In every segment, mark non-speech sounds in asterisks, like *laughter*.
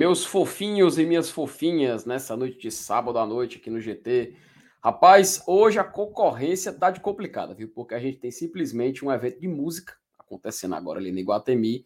Meus fofinhos e minhas fofinhas, nessa noite de sábado à noite aqui no GT. Rapaz, hoje a concorrência tá de complicada, viu? Porque a gente tem simplesmente um evento de música acontecendo agora ali no Iguatemi,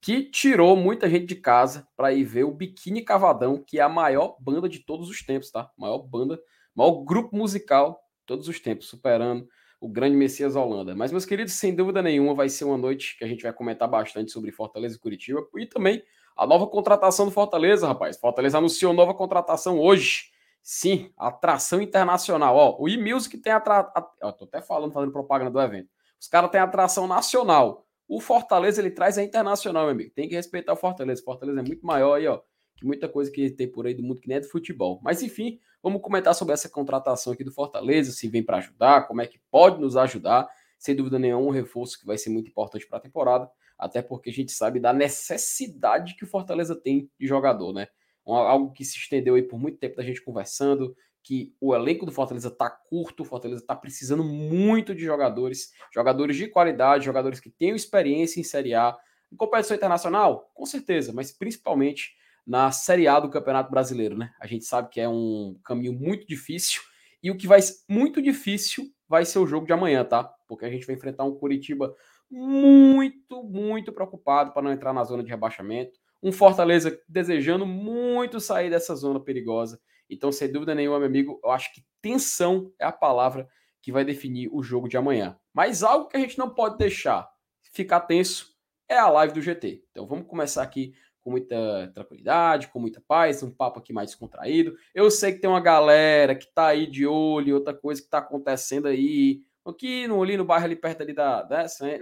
que tirou muita gente de casa para ir ver o Biquíni Cavadão, que é a maior banda de todos os tempos, tá? Maior banda, maior grupo musical de todos os tempos, superando o grande Messias Holanda. Mas, meus queridos, sem dúvida nenhuma, vai ser uma noite que a gente vai comentar bastante sobre Fortaleza e Curitiba e também a nova contratação do Fortaleza, rapaz. Fortaleza anunciou nova contratação hoje. Sim, atração internacional. Ó, o e-music tem atração. Tô até falando, fazendo propaganda do evento. Os caras têm atração nacional. O Fortaleza ele traz a internacional, meu amigo. Tem que respeitar o Fortaleza. O Fortaleza é muito maior aí, ó, que muita coisa que tem por aí do mundo que nem é do futebol. Mas enfim, vamos comentar sobre essa contratação aqui do Fortaleza, se vem para ajudar, como é que pode nos ajudar. Sem dúvida nenhuma, um reforço que vai ser muito importante para a temporada, até porque a gente sabe da necessidade que o Fortaleza tem de jogador, né? Algo que se estendeu aí por muito tempo da gente conversando, que o elenco do Fortaleza está curto, o Fortaleza está precisando muito de jogadores, jogadores de qualidade, jogadores que tenham experiência em Série A. Em competição internacional, com certeza, mas principalmente na Série A do Campeonato Brasileiro, né? A gente sabe que é um caminho muito difícil e o que vai ser muito difícil vai ser o jogo de amanhã, tá? Porque a gente vai enfrentar um Curitiba muito, muito preocupado para não entrar na zona de rebaixamento, um Fortaleza desejando muito sair dessa zona perigosa. Então, sem dúvida nenhuma, meu amigo, eu acho que tensão é a palavra que vai definir o jogo de amanhã. Mas algo que a gente não pode deixar ficar tenso é a live do GT. Então, vamos começar aqui com muita tranquilidade, com muita paz, um papo aqui mais descontraído. Eu sei que tem uma galera que tá aí de olho, outra coisa que tá acontecendo aí, aqui no, ali no bairro ali perto ali da, né?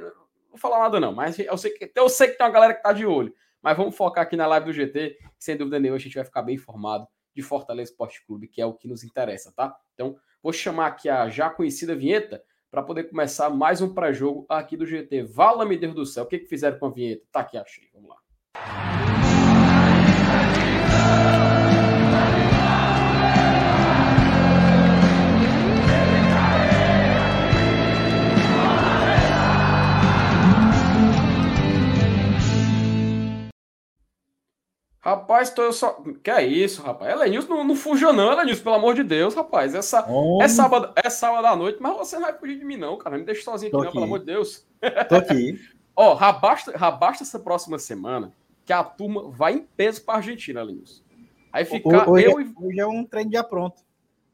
não falar nada não, mas eu sei, que, eu sei que tem uma galera que tá de olho. Mas vamos focar aqui na live do GT, sem dúvida nenhuma a gente vai ficar bem informado de Fortaleza Esporte Clube, que é o que nos interessa, tá? Então, vou chamar aqui a já conhecida vinheta para poder começar mais um pré-jogo aqui do GT. Vala-me Deus do céu, o que, que fizeram com a vinheta? Tá aqui, achei. Vamos lá. Rapaz, tô eu só. Que é isso, rapaz? Elenilson não, não fuja, não, Elenilson, pelo amor de Deus, rapaz. Essa, é, sábado, é sábado à noite, mas você não vai fugir de mim, não, cara. Me deixa sozinho aqui, não, pelo amor de Deus. Tô aqui. *laughs* Ó, rabasta, rabasta essa próxima semana que a turma vai em peso para Argentina, Elenilson. Aí ficar hoje, eu é, e... hoje é um treino já pronto.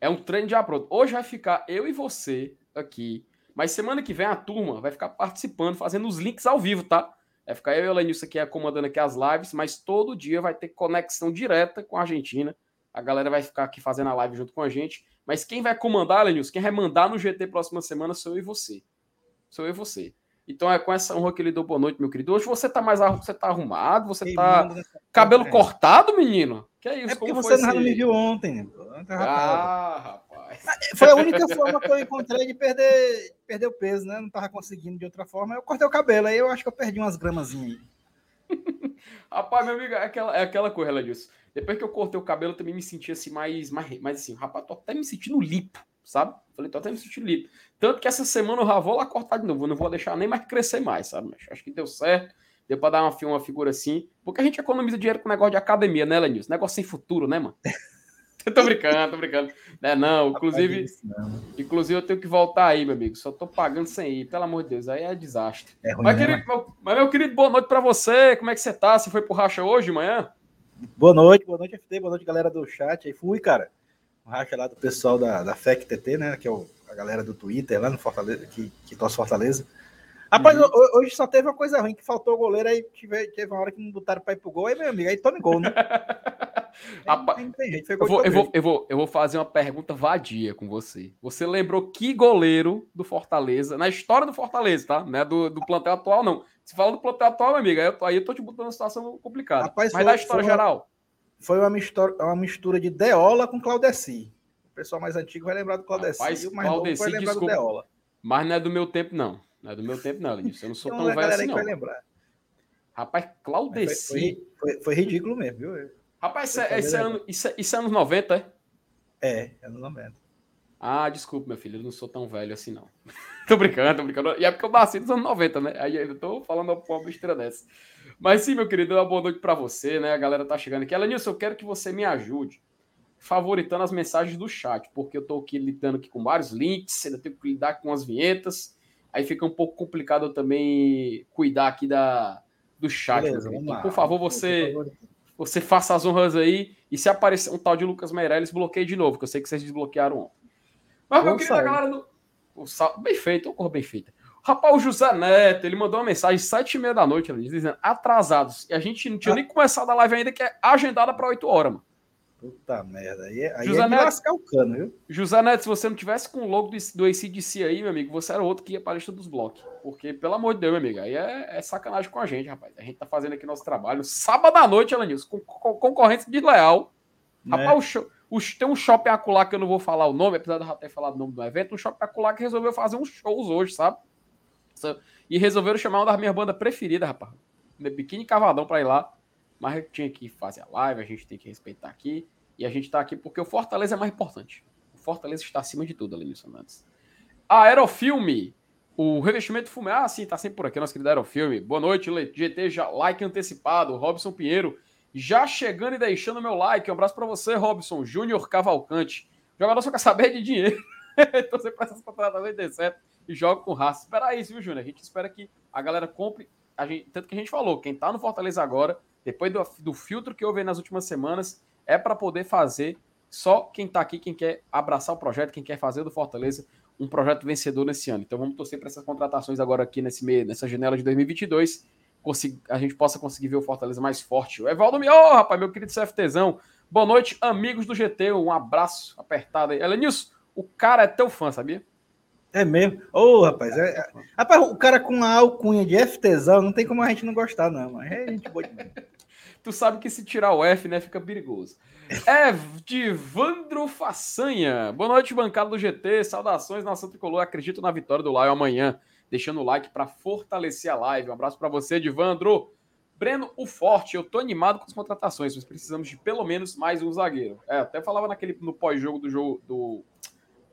É um treino já pronto. Hoje vai ficar eu e você aqui. Mas semana que vem a turma vai ficar participando, fazendo os links ao vivo, tá? Vai ficar eu e o Lenilson aqui comandando aqui as lives, mas todo dia vai ter conexão direta com a Argentina. A galera vai ficar aqui fazendo a live junto com a gente. Mas quem vai comandar, Lenilson, quem vai mandar no GT próxima semana sou eu e você. Sou eu e você. Então é com essa honra que ele deu boa noite, meu querido. Hoje você tá mais você tá arrumado, você tá cabelo cortado, menino? Que é isso? É porque você não me viu ontem. Ah, rapaz. Foi a única forma que eu encontrei de perder, perder o peso, né? Não tava conseguindo de outra forma. Eu cortei o cabelo, aí eu acho que eu perdi umas gramazinhas aí. *laughs* rapaz, meu amigo, é aquela, é aquela coisa, ela disse. Depois que eu cortei o cabelo, eu também me senti assim, mais, mais, mais assim, rapaz, tô até me sentindo limpo, sabe? Falei, tô até me sentindo limpo. Tanto que essa semana eu já vou lá cortar de novo, eu não vou deixar nem mais crescer mais, sabe? Mas acho que deu certo. Deu pra dar uma, uma figura assim. Porque a gente economiza dinheiro com negócio de academia, né, Lenilson? Negócio sem futuro, né, mano? *laughs* tô brincando, tô brincando. Não, não, inclusive, inclusive eu tenho que voltar aí, meu amigo. Só tô pagando sem ir, pelo amor de Deus. Aí é desastre. É ruim, mas, né, querido, meu, mas, meu querido, boa noite pra você. Como é que você tá? Você foi pro racha hoje de manhã? Boa noite, boa noite, FT, boa noite, galera do chat. Aí fui, cara. Um racha lá do pessoal da, da FEC-TT, né? Que é o, a galera do Twitter lá no Fortaleza, que, que torce Fortaleza. Rapaz, uhum. hoje só teve uma coisa ruim, que faltou o goleiro, aí tive, teve uma hora que não botaram para ir pro gol, aí, meu amigo, aí tome gol, né? *laughs* Rapaz, eu, vou, eu, vou, eu, vou, eu vou fazer uma pergunta vadia com você. Você lembrou que goleiro do Fortaleza, na história do Fortaleza, tá? Não é do, do plantel atual, não. Se fala do plantel atual, meu amigo, aí eu, aí eu tô te botando uma situação complicada. Rapaz, Mas foi, da história foi geral. foi uma mistura, uma mistura de Deola com Claudeci. O pessoal mais antigo vai lembrar do Claudeci, Rapaz, o mais Claudeci, novo vai lembrar desculpa, do Deola. Mas não é do meu tempo, não. Não é do meu tempo, não, Lenilson. Eu não sou tão velho assim, não. Vai lembrar. Rapaz, Claudeci. Foi, foi, foi, ridículo mesmo, viu? Rapaz, isso é, isso, é ano, isso, é, isso é anos 90, é? É, é anos 90. Ah, desculpa, meu filho, eu não sou tão velho assim, não. *laughs* tô brincando, tô brincando. E é porque eu nasci nos anos 90, né? Aí eu tô falando uma besteira dessa. Mas sim, meu querido, uma boa noite para você, né? A galera tá chegando aqui. Elenilson, eu quero que você me ajude favoritando as mensagens do chat, porque eu tô aqui lidando aqui com vários links, ainda tenho que lidar com as vinhetas, aí fica um pouco complicado também cuidar aqui da, do chat. Beleza, então, por favor, você você faça as honras aí, e se aparecer um tal de Lucas Meirelles, bloqueie de novo, que eu sei que vocês desbloquearam ontem. Mas, meu querido, a galera do... O sal... Bem feito, uma cor bem feita. Rapaz, o José Neto, ele mandou uma mensagem sete e meia da noite, dizendo atrasados. E a gente não tinha ah. nem começado a live ainda, que é agendada para 8 horas, mano. Puta merda. Aí, é, aí José é Neto, lascar o cano, viu? José Neto, se você não tivesse com o logo do, do ACDC aí, meu amigo, você era outro que ia para a lista dos blocos. Porque, pelo amor de Deus, meu amigo, aí é, é, sacanagem com a gente, rapaz. A gente tá fazendo aqui nosso trabalho. Sábado à noite, Alanils, com, com concorrência desleal. Né? Rapaz, o show, tem um shopping acular que eu não vou falar o nome, apesar de eu ter falado o nome do evento, um shopping acular que resolveu fazer uns shows hoje, sabe? E resolveram chamar uma das minhas bandas preferidas, rapaz. Biquíni Cavadão pra ir lá. Mas eu tinha que fazer a live, a gente tem que respeitar aqui. E a gente está aqui porque o Fortaleza é mais importante. O Fortaleza está acima de tudo, Alenilson Nantes. Aerofilme, o revestimento fumê. Ah, sim, tá sempre por aqui, nosso querido Aerofilme. Boa noite, GT, já, like antecipado. Robson Pinheiro, já chegando e deixando meu like. Um abraço para você, Robson. Júnior Cavalcante. O jogador só quer saber de dinheiro. então você para essas contratações de certo e joga com raça. Espera isso, viu, Júnior? A gente espera que a galera compre. A gente, tanto que a gente falou, quem tá no Fortaleza agora depois do, do filtro que houve nas últimas semanas, é para poder fazer só quem está aqui, quem quer abraçar o projeto, quem quer fazer do Fortaleza um projeto vencedor nesse ano. Então vamos torcer para essas contratações agora aqui nesse meio, nessa janela de 2022, a gente possa conseguir ver o Fortaleza mais forte. O Evaldo me, oh, rapaz, meu querido CFTzão. Boa noite, amigos do GT. Um abraço apertado aí. Elenilson, o cara é teu fã, sabia? É mesmo? Ô, oh, rapaz, é, é, rapaz, o cara com a alcunha de FTzão, não tem como a gente não gostar, não. Mas é gente boa *laughs* tu sabe que se tirar o F, né, fica perigoso. É de Vandro Façanha. Boa noite, bancada do GT. Saudações, nação tricolor. Acredito na vitória do Lion amanhã. Deixando o like para fortalecer a live. Um abraço para você, Divandro. Breno, o Forte, eu tô animado com as contratações, mas precisamos de pelo menos mais um zagueiro. É, até falava naquele no pós-jogo do jogo do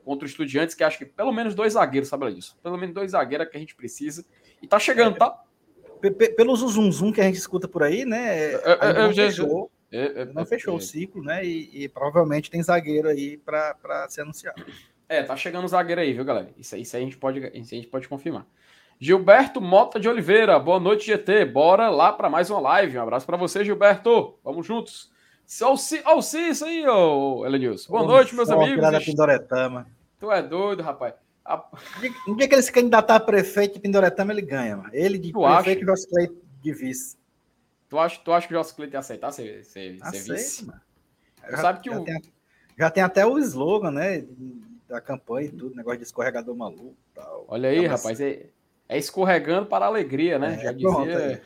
contra o Estudiantes, que acho que pelo menos dois zagueiros, sabe disso? Pelo menos dois zagueiros que a gente precisa. E tá chegando, tá? Pelo zum zum que a gente escuta por aí, né? não fechou, não fechou o ciclo, né? E, e provavelmente tem zagueiro aí para ser anunciado. É, tá chegando o zagueiro aí, viu, galera? Isso, isso aí a gente pode, isso a gente pode confirmar. Gilberto Mota de Oliveira, boa noite, GT. Bora lá para mais uma live. Um abraço para você, Gilberto. Vamos juntos. Olha o isso aí, ô Elenilson. Boa noite, meus amigos. Da Pindoretama. Tu é doido, rapaz. A... No dia que ele se candidatar a prefeito de Pindoretama, ele ganha, mano. Ele de tu prefeito acha? e José Cleito de vice. Tu acha, tu acha que o José Cleito ia aceitar ser, ser, ser vice? Mano. Já, sabe que já, o... tem, já tem até o slogan, né? Da campanha e tudo, negócio de escorregador maluco tal. Olha aí, rapaz, é, é, escorregando para a alegria, né? É, já dizia... Pronto, é.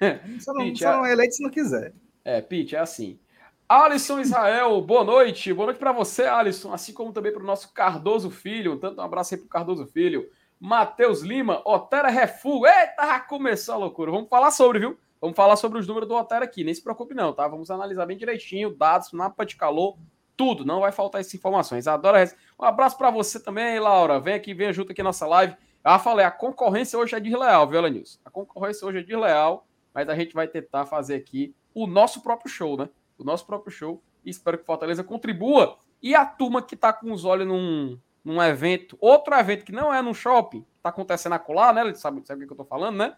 *laughs* Só não, Pete, só não é eleito se não quiser. É, Pete, é assim. Alisson Israel, boa noite. Boa noite para você, Alisson, assim como também para o nosso Cardoso Filho. Tanto um abraço aí para o Cardoso Filho. Matheus Lima, Otera Refugo. Eita, começou a loucura. Vamos falar sobre, viu? Vamos falar sobre os números do Otera aqui. Nem se preocupe, não, tá? Vamos analisar bem direitinho, dados, mapa de calor, tudo. Não vai faltar essas informações. Adoro. Um abraço para você também, Laura. Vem aqui, vem junto aqui na nossa live. Ah, falei, a concorrência hoje é desleal, viu, Elenilson? A concorrência hoje é desleal, mas a gente vai tentar fazer aqui o nosso próprio show, né? O nosso próprio show. E espero que Fortaleza contribua. E a turma que está com os olhos num, num evento, outro evento que não é num shopping, está acontecendo acolá, né? Sabe, sabe o que eu estou falando, né?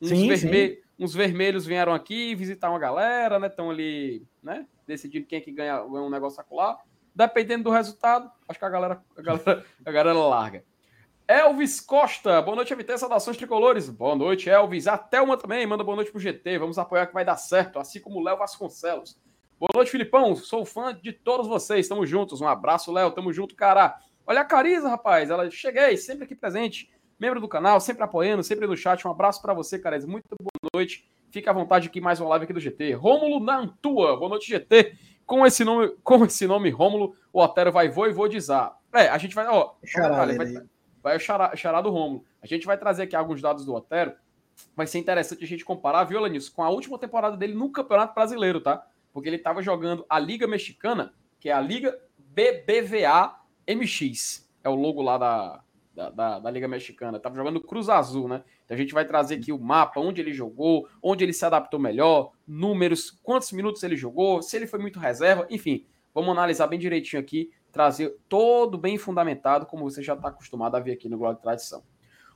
Uns, sim, vermelho, sim. uns vermelhos vieram aqui visitar uma galera, né? Estão ali, né? Decidindo quem é que ganha um negócio acolá. Dependendo do resultado, acho que a galera, a galera, a galera larga. Elvis Costa, boa noite, MT, saudações tricolores. Boa noite, Elvis. Até uma também, manda boa noite pro GT. Vamos apoiar que vai dar certo, assim como o Léo Vasconcelos. Boa noite, Filipão. Sou fã de todos vocês. Tamo juntos. Um abraço, Léo. Tamo junto, cara. Olha a Cariza, rapaz. Ela cheguei, sempre aqui presente. Membro do canal, sempre apoiando, sempre no chat. Um abraço para você, Cariza. Muito boa noite. Fica à vontade aqui mais uma live aqui do GT. Rômulo Nantua. Boa noite, GT. Com esse nome, com esse nome Rômulo, o Otero vai voivodizar. É, a gente vai, ó, Chará, vai, vai o xará, xará do Rômulo. A gente vai trazer aqui alguns dados do Otero. Vai ser interessante a gente comparar, viu, Alanis, com a última temporada dele no Campeonato Brasileiro, tá? Porque ele estava jogando a Liga Mexicana, que é a Liga BBVA MX. É o logo lá da, da, da, da, Liga Mexicana. Tava jogando Cruz Azul, né? Então a gente vai trazer aqui o mapa, onde ele jogou, onde ele se adaptou melhor, números, quantos minutos ele jogou, se ele foi muito reserva, enfim. Vamos analisar bem direitinho aqui, trazer todo bem fundamentado, como você já está acostumado a ver aqui no Glória de Tradição.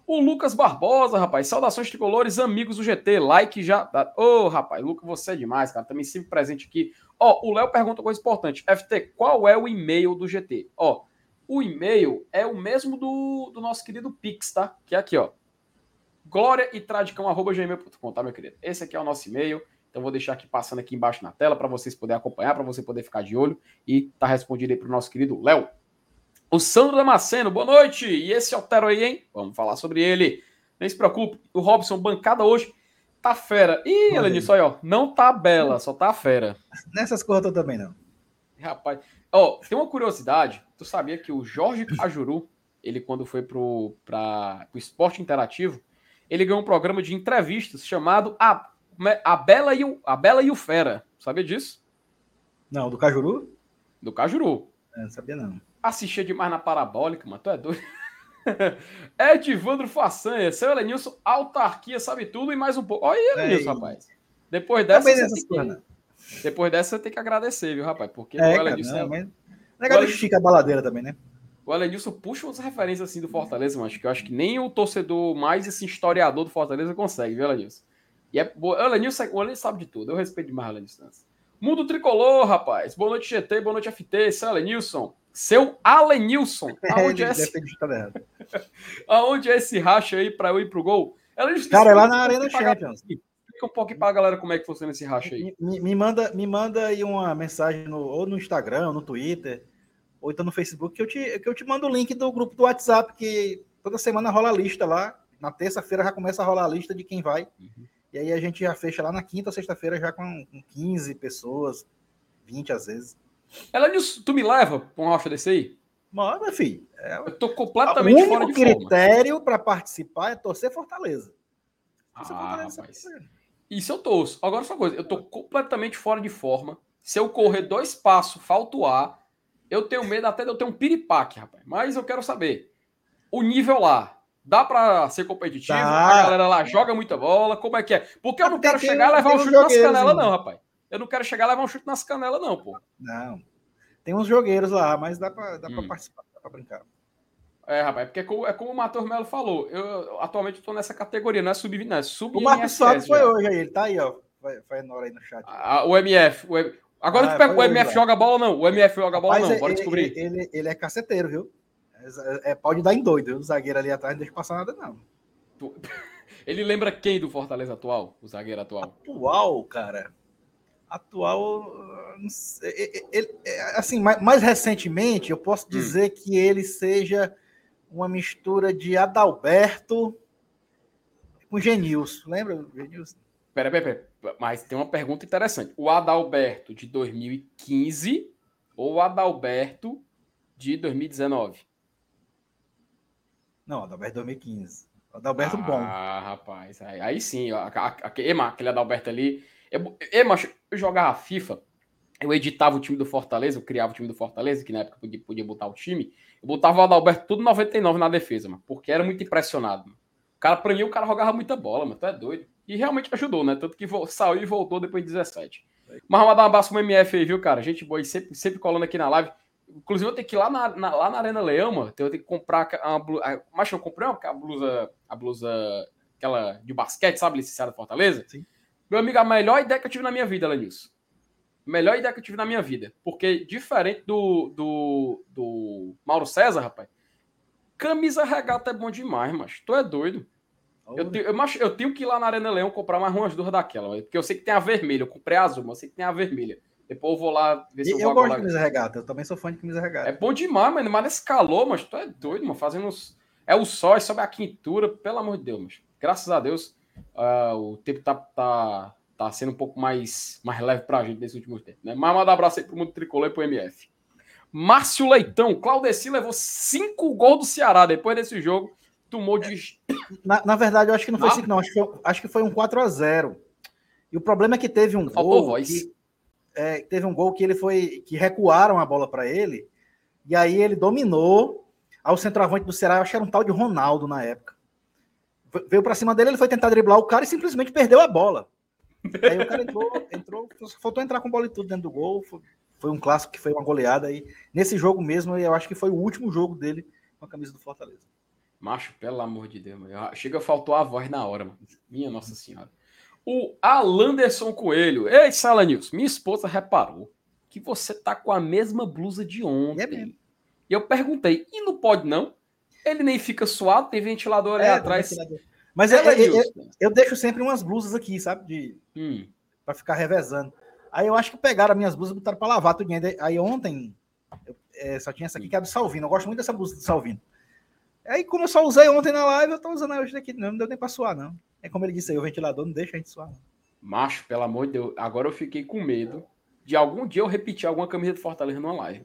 O Lucas Barbosa, rapaz, saudações tricolores, amigos do GT, like já. Ô, oh, rapaz, Lucas, você é demais, cara, também sempre presente aqui. Ó, oh, o Léo pergunta uma coisa importante: FT, qual é o e-mail do GT? Ó, oh, o e-mail é o mesmo do, do nosso querido Pix, tá? Que é aqui, ó. Glória e tradicão.gmail.com, tá, meu querido? Esse aqui é o nosso e-mail. Então vou deixar aqui passando aqui embaixo na tela para vocês poderem acompanhar, para você poder ficar de olho e tá respondido aí pro nosso querido Léo. O Sandro Damasceno, boa noite. E esse altero aí, hein? Vamos falar sobre ele. Nem se preocupe, o Robson, bancada hoje, tá fera. Ih, Elenilson, aí, ó, não tá bela, só tá fera. Nessas coisas também não. Rapaz, ó, tem uma curiosidade Tu sabia que o Jorge Cajuru, ele quando foi pro, pra, pro esporte interativo, ele ganhou um programa de entrevistas chamado A, a, Bela, e o, a Bela e o Fera. Sabia disso? Não, do Cajuru? Do Cajuru. É, não sabia não. Assistia demais na parabólica, mano. Tu é doido. *laughs* Edivandro Façanha, seu Elenilson, autarquia, sabe tudo e mais um pouco. Olha aí, Elenilson, rapaz. Depois dessa, você tem que... Depois dessa, você tem que agradecer, viu, rapaz? Porque é, o Elenilson cara, não, é... mas... Legal é Chica a baladeira também, né? O Alenilson puxa umas referências assim do Fortaleza, mas que eu acho que nem o torcedor mais esse historiador do Fortaleza consegue, viu, Alenilson? E é, o Alenilson, o Alenilson sabe de tudo, eu respeito demais o Alenilson. Mundo Tricolor, rapaz. Boa noite, GT, boa noite, FT. Seu Alenilson. Seu Alenilson. *laughs* Aonde é, esse... *laughs* Aonde é esse racha aí pra eu ir pro gol? Alenilson, Cara, é lá na Arena Champions. Explica um pouquinho pra galera como é que funciona esse racha aí. Me, me, manda, me manda aí uma mensagem no, ou no Instagram, ou no Twitter, ou então no Facebook, que eu, te, que eu te mando o link do grupo do WhatsApp, que toda semana rola a lista lá. Na terça-feira já começa a rolar a lista de quem vai. Uhum. E aí a gente já fecha lá na quinta, sexta-feira, já com, com 15 pessoas, 20 às vezes. Ela disse, tu me leva pra um racha desse aí? Manda, filho. É, eu tô completamente fora de forma. O critério para participar é torcer Fortaleza. Torcer ah, Fortaleza. Isso eu torço. Agora só uma coisa, eu tô completamente fora de forma. Se eu correr dois passos, falta o ar, eu tenho medo até de eu ter um piripaque, rapaz. Mas eu quero saber. O nível lá, dá para ser competitivo? Tá. A galera lá joga muita bola, como é que é? Porque eu não quero chegar e levar um chute nas canelas, não, rapaz. Eu não quero chegar e levar um chute nas canelas, não, pô. Não. Tem uns jogueiros lá, mas dá para dá hum. participar, dá pra brincar. É, rapaz, porque é como, é como o Matheus Melo falou, eu atualmente estou nessa categoria, não é sub não é sub O Marcos Santos foi hoje aí, ele tá aí, ó. Vai, vai aí no chat. Ah, o MF. O M... Agora ah, tu pega o MF joga bola não? O MF joga bola Mas não, é, bora descobrir. Ele, ele, ele, é caceteiro, viu? É, é, pode dar em doido, viu? O zagueiro ali atrás não deixa passar nada, não. *laughs* Ele lembra quem do Fortaleza atual? O zagueiro atual? Atual, cara. Atual. Ele, assim, mais, mais recentemente, eu posso hum. dizer hum. que ele seja uma mistura de Adalberto com Genilson. Lembra Genilson? Pera, pera, pera. Mas tem uma pergunta interessante. O Adalberto de 2015 ou o Adalberto de 2019? Não, Adalberto 2015. Adalberto ah, bom. Ah, rapaz. Aí, aí sim. Ó, Ema, aquele Adalberto ali. Ema, eu jogava FIFA eu editava o time do Fortaleza, eu criava o time do Fortaleza, que na época podia, podia botar o time, eu botava o Adalberto tudo 99 na defesa, mano, porque era muito impressionado. Mano. O cara, pra mim, o cara jogava muita bola, mano, tu é doido. E realmente ajudou, né? Tanto que saiu e voltou depois de 17. Mas vamos dar um abraço pro MF aí, viu, cara? Gente boa, sempre, sempre colando aqui na live. Inclusive, eu tenho que ir lá na, na, lá na Arena Leão, mano. Eu tenho que comprar uma blusa. Mas eu comprei uma a blusa, a blusa, aquela de basquete, sabe, licenciada Fortaleza? Sim. Meu amigo, a melhor ideia que eu tive na minha vida, Lenilson melhor ideia que eu tive na minha vida. Porque, diferente do, do, do Mauro César, rapaz, camisa regata é bom demais, mas tu é doido. Eu, tenho, eu, eu tenho que ir lá na Arena Leão comprar mais umas duas daquela, porque eu sei que tem a vermelha. Eu comprei a azul, mas eu sei que tem a vermelha. Depois eu vou lá ver se eu, eu vou gosto de camisa regata, eu também sou fã de camisa regata. É bom demais, mano. Mas nesse calor, mas tu é doido, mano. Fazendo uns... É o sol, é sobe a quintura, pelo amor de Deus, mas graças a Deus, uh, o tempo tá, tá, tá sendo um pouco mais, mais leve pra gente nesse último tempo. Né? Mas manda um abraço aí pro mundo tricolor e pro MF. Márcio Leitão, Claudeci levou cinco gols do Ceará depois desse jogo. Tomou de. Na, na verdade, eu acho que não foi 5, não. Acho que foi, acho que foi um 4 a 0 E o problema é que teve um Faltou gol. Voz. Que, é, teve um gol que ele foi. que recuaram a bola para ele. E aí ele dominou. Aí o centroavante do Ceará, eu acho que era um tal de Ronaldo na época. Veio para cima dele, ele foi tentar driblar o cara e simplesmente perdeu a bola. Aí o cara entrou, entrou, faltou entrar com bola e tudo dentro do gol. Foi, foi um clássico que foi uma goleada. E nesse jogo mesmo, eu acho que foi o último jogo dele com a camisa do Fortaleza. Macho, pelo amor de Deus, mano. chega, faltou a voz na hora, mano. Minha Nossa Senhora. O Alanderson Coelho. Ei, Sala News, minha esposa reparou que você tá com a mesma blusa de ontem. É e eu perguntei, e não pode não? Ele nem fica suado, tem ventilador aí é, atrás. Ventilador. Mas eu, eu, eu, deixo sempre umas blusas aqui, sabe? De, hum. Pra ficar revezando. Aí eu acho que pegaram as minhas blusas e botaram pra lavar tudo. Aí ontem, eu, é, só tinha essa aqui que é do Salvino. Eu gosto muito dessa blusa do Salvino. Aí, como eu só usei ontem na live, eu tô usando hoje daqui. Não, não deu nem pra suar, não. É como ele disse aí, o ventilador não deixa a gente suar. Não. Macho, pelo amor de Deus, agora eu fiquei com medo de algum dia eu repetir alguma camisa de Fortaleza numa live.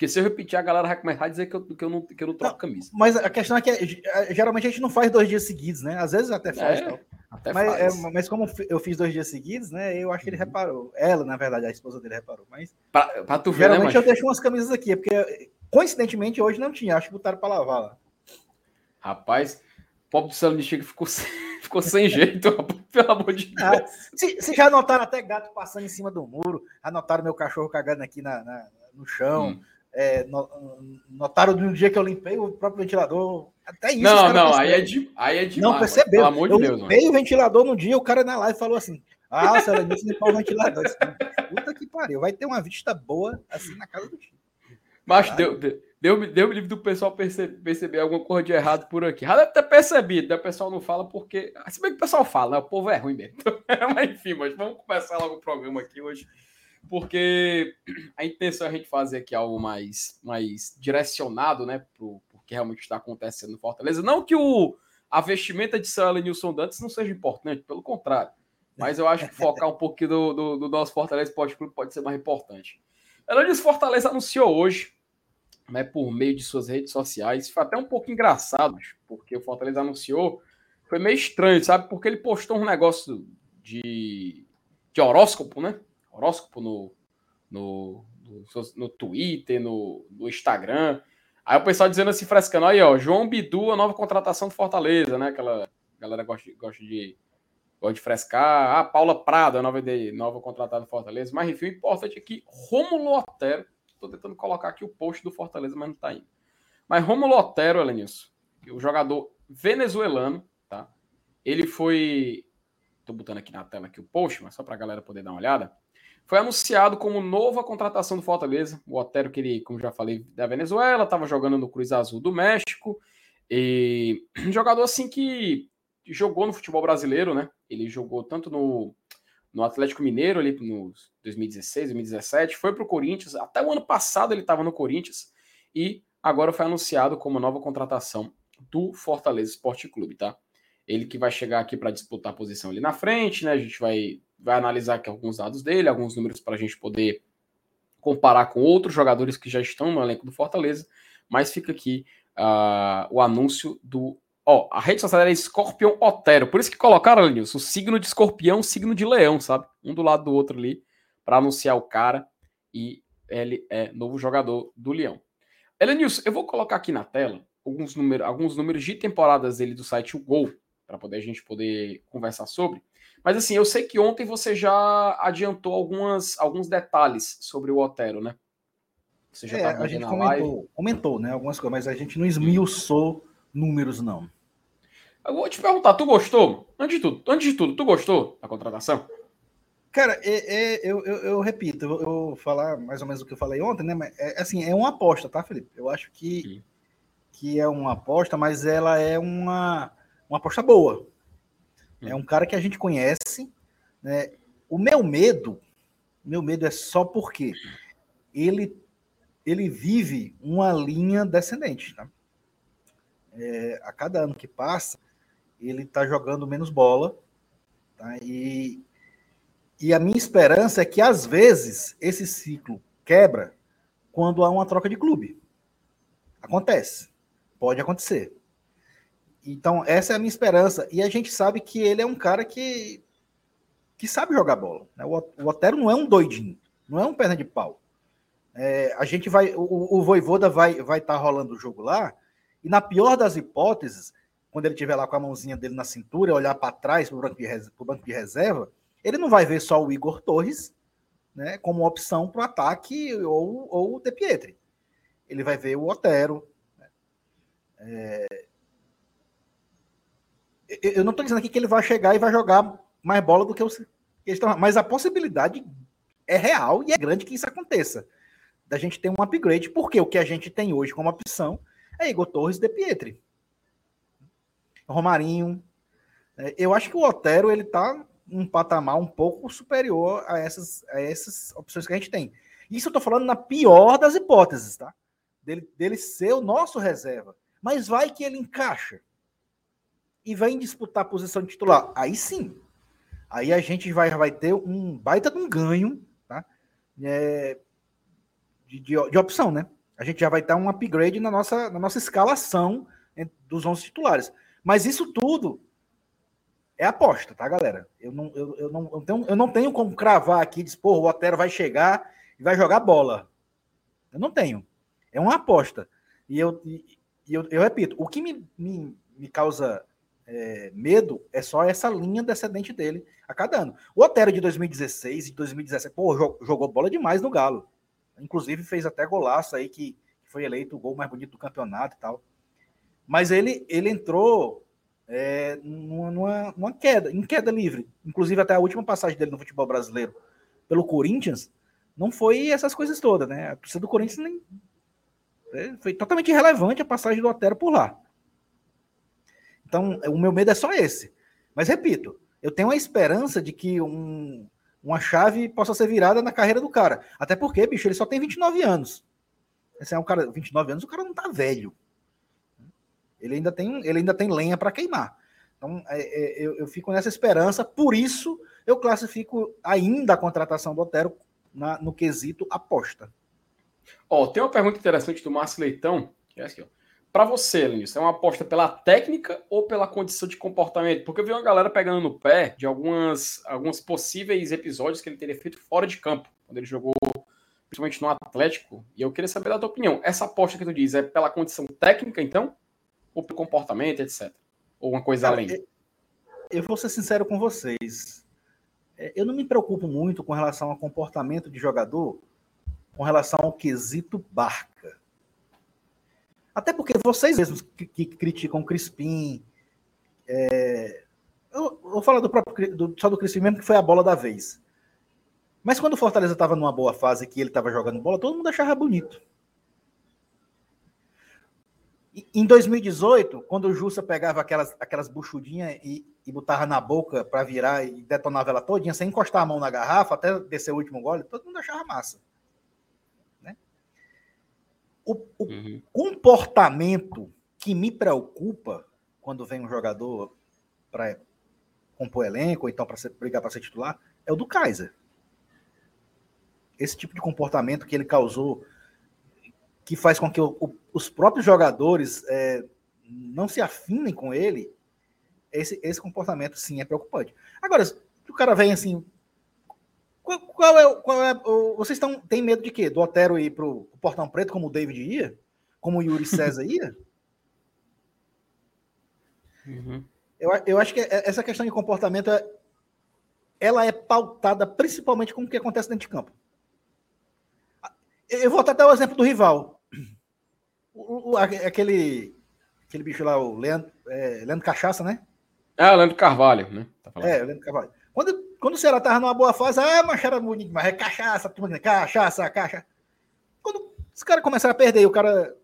Porque se eu repetir, a galera vai começar a dizer que eu, que eu, não, que eu não troco não, camisa. Mas a questão é que é, geralmente a gente não faz dois dias seguidos, né? Às vezes até faz. É, até mas, faz. É, mas como eu fiz dois dias seguidos, né? Eu acho que ele uhum. reparou. Ela, na verdade, a esposa dele reparou. Mas pra, pra tu ver, né, geralmente né, eu deixo umas camisas aqui, porque coincidentemente hoje não tinha. Acho que botaram para lavar lá. Rapaz, o pobre do Célio Chico ficou sem, *laughs* ficou sem jeito, *laughs* pelo amor de ah, Deus. se, se, já notaram até gato passando em cima do muro, anotaram meu cachorro cagando aqui na, na no chão. Hum. É, notaram no dia que eu limpei o próprio ventilador. Até isso. Não, não, aí é, de, aí é demais. Não percebeu. Pelo amor de eu Deus. limpei mano. o ventilador no dia, o cara na live falou assim: Ah, o senhora disse limpar o ventilador. Disse, Puta que pariu, vai ter uma vista boa assim na casa do tio. Mas deu, deu, deu livre do pessoal perceber, perceber alguma coisa de errado por aqui. Já deve ter percebido, né? O pessoal não fala porque. Se bem que o pessoal fala, né? O povo é ruim mesmo. *laughs* mas enfim, mas vamos começar logo o programa aqui hoje porque a intenção é a gente fazer aqui algo mais, mais direcionado, né, para o que realmente está acontecendo no Fortaleza. Não que o, a vestimenta de São Nilson Dantes não seja importante, pelo contrário. Mas eu acho que focar um pouquinho do, do, do nosso Fortaleza Esporte Clube pode ser mais importante. Ela disse Fortaleza anunciou hoje, né, por meio de suas redes sociais, foi até um pouco engraçado, porque o Fortaleza anunciou, foi meio estranho, sabe? Porque ele postou um negócio de, de horóscopo, né? Horóscopo no, no, no, no Twitter, no, no, Instagram. Aí o pessoal dizendo assim, frescando, aí, ó, João Bidu, a nova contratação do Fortaleza, né? Aquela galera gosta, gosta de gosta de frescar. Ah, Paula Prada, a nova, de, nova contratada do Fortaleza. Mas enfim, o importante é que Romulo Otero, estou tentando colocar aqui o post do Fortaleza, mas não está indo. Mas Romulo Otero, Elenilson, o jogador venezuelano, tá? Ele foi. Estou botando aqui na tela aqui o post, mas só para a galera poder dar uma olhada foi anunciado como nova contratação do Fortaleza. O Otero, que ele, como já falei, da Venezuela, estava jogando no Cruz Azul do México. E *clears throat* um jogador assim que jogou no futebol brasileiro, né? Ele jogou tanto no, no Atlético Mineiro, ali no 2016, 2017, foi para o Corinthians. Até o ano passado ele estava no Corinthians. E agora foi anunciado como nova contratação do Fortaleza Esporte Clube, tá? Ele que vai chegar aqui para disputar a posição ali na frente, né? A gente vai vai analisar aqui alguns dados dele, alguns números para a gente poder comparar com outros jogadores que já estão no elenco do Fortaleza, mas fica aqui uh, o anúncio do. Ó, a rede social é Escorpião Otero, por isso que colocaram, Lenilson, o signo de escorpião, o signo de leão, sabe? Um do lado do outro ali, para anunciar o cara, e ele é novo jogador do Leão. Elenilson, eu vou colocar aqui na tela alguns números, alguns números de temporadas dele do site O Gol, para poder a gente poder conversar sobre. Mas assim, eu sei que ontem você já adiantou algumas, alguns detalhes sobre o Otero, né? Você já é, a gente comentou, comentou, né? Algumas coisas, mas a gente não esmiuçou números, não. Eu vou te perguntar, tu gostou? Antes de tudo, antes de tudo, tu gostou da contratação? Cara, é, é, eu, eu, eu, repito, eu, eu, vou falar mais ou menos o que eu falei ontem, né? Mas é, assim, é uma aposta, tá, Felipe? Eu acho que, que é uma aposta, mas ela é uma, uma aposta boa. É um cara que a gente conhece. Né? O meu medo, meu medo é só porque ele, ele vive uma linha descendente. Tá? É, a cada ano que passa, ele está jogando menos bola. Tá? E, e a minha esperança é que, às vezes, esse ciclo quebra quando há uma troca de clube. Acontece. Pode acontecer. Então, essa é a minha esperança. E a gente sabe que ele é um cara que, que sabe jogar bola. Né? O, Otero não é um doidinho, não é um perna de pau. É, a gente vai. O, o Voivoda vai estar vai tá rolando o jogo lá, E na pior das hipóteses, quando ele estiver lá com a mãozinha dele na cintura, olhar para trás para o banco, banco, de reserva, ele não vai ver só o Igor Torres né, como opção para o ataque ou, ou o De Pietri. Ele vai ver o Otero. Né? É... Eu não estou dizendo aqui que ele vai chegar e vai jogar mais bola do que os. Mas a possibilidade é real e é grande que isso aconteça. Da gente ter um upgrade, porque o que a gente tem hoje como opção é Igor Torres De Pietri. Romarinho. É, eu acho que o Otero ele tá um patamar um pouco superior a essas, a essas opções que a gente tem. Isso eu tô falando na pior das hipóteses, tá? Dele, dele ser o nosso reserva. Mas vai que ele encaixa e vem disputar a posição de titular. Aí sim. Aí a gente vai, vai ter um baita de um ganho tá? É, de, de, de opção, né? A gente já vai ter um upgrade na nossa, na nossa escalação dos 11 titulares. Mas isso tudo é aposta, tá, galera? Eu não, eu, eu não, eu tenho, eu não tenho como cravar aqui, dizer, pô, o Otero vai chegar e vai jogar bola. Eu não tenho. É uma aposta. E eu, e, eu, eu repito, o que me, me, me causa é, medo é só essa linha descendente dele a cada ano. O Otero de 2016 e 2017, pô, jogou bola demais no Galo. Inclusive fez até golaço aí que foi eleito o gol mais bonito do campeonato e tal. Mas ele, ele entrou é, numa, numa, queda, em queda livre. Inclusive, até a última passagem dele no futebol brasileiro pelo Corinthians não foi essas coisas todas, né? A torcida do Corinthians nem. É, foi totalmente irrelevante a passagem do Otero por lá. Então, o meu medo é só esse. Mas repito, eu tenho a esperança de que um, uma chave possa ser virada na carreira do cara. Até porque, bicho, ele só tem 29 anos. Esse é um cara, 29 anos, o cara não tá velho. Ele ainda tem, ele ainda tem lenha para queimar. Então, é, é, eu, eu, fico nessa esperança, por isso eu classifico ainda a contratação do Otero na, no quesito aposta. Ó, tem uma pergunta interessante do Márcio Leitão, que é aqui, ó. Para você, Luiz, é uma aposta pela técnica ou pela condição de comportamento? Porque eu vi uma galera pegando no pé de algumas, alguns possíveis episódios que ele teria feito fora de campo, quando ele jogou principalmente no Atlético. E eu queria saber da tua opinião. Essa aposta que tu diz é pela condição técnica, então? ou pelo comportamento, etc. Ou uma coisa Cara, além? Eu vou ser sincero com vocês. É, eu não me preocupo muito com relação ao comportamento de jogador, com relação ao quesito barca. Até porque vocês mesmos que, que criticam o Crispim. É, eu vou falar do próprio do, só do Crispim mesmo, que foi a bola da vez. Mas quando o Fortaleza estava numa boa fase que ele estava jogando bola, todo mundo achava bonito. Em 2018, quando o Jussa pegava aquelas, aquelas buchudinhas e, e botava na boca para virar e detonava ela todinha, sem encostar a mão na garrafa, até descer o último gole, todo mundo achava massa. O, o uhum. comportamento que me preocupa quando vem um jogador para compor elenco, ou então para brigar para ser titular, é o do Kaiser. Esse tipo de comportamento que ele causou que faz com que o, o, os próprios jogadores é, não se afinem com ele, esse, esse comportamento sim é preocupante. Agora, se o cara vem assim. Qual, qual é, qual é o, vocês estão, têm medo de quê? Do Otero ir para o Portão Preto, como o David ia? Como o Yuri César ia? *laughs* Uhum. Eu, eu acho que essa questão de comportamento é, ela é pautada principalmente com o que acontece dentro de campo. Eu vou até o exemplo do rival. O, o, aquele, aquele bicho lá, o Leandro, é, Leandro Cachaça, né? Ah, Leandro Carvalho, né? Tá é, o Leandro Carvalho. Quando, quando o Ceará tava numa boa fase, ah, mas era bonito, mas é cachaça, turma, cachaça, cachaça. Quando os caras começaram a perder, o cara.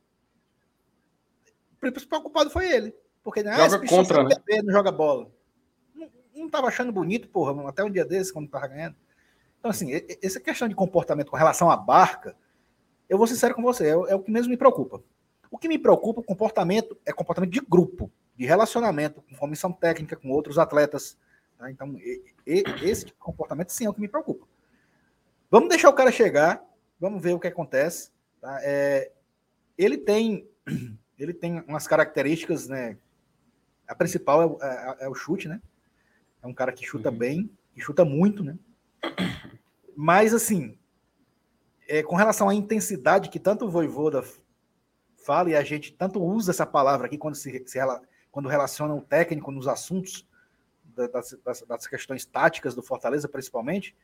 O principal culpado foi ele. Porque né, joga ah, contra, né? Perder, não joga bola. Não, não tava achando bonito, porra, até um dia desse, quando tava ganhando. Então, assim, essa questão de comportamento com relação à barca, eu vou ser sincero com você, é, é o que mesmo me preocupa. O que me preocupa, o comportamento, é comportamento de grupo, de relacionamento, com comissão técnica, com outros atletas. Tá? Então, e, e, esse tipo comportamento sim é o que me preocupa. Vamos deixar o cara chegar, vamos ver o que acontece. Tá? É, ele tem *clears throat* ele tem umas características, né? A principal é, é, é o chute, né? É um cara que chuta uhum. bem, que chuta muito, né? Mas assim, é, com relação à intensidade que tanto o Voivoda fala e a gente tanto usa essa palavra aqui quando se, se quando relaciona o técnico nos assuntos das, das, das, questões táticas do Fortaleza, principalmente,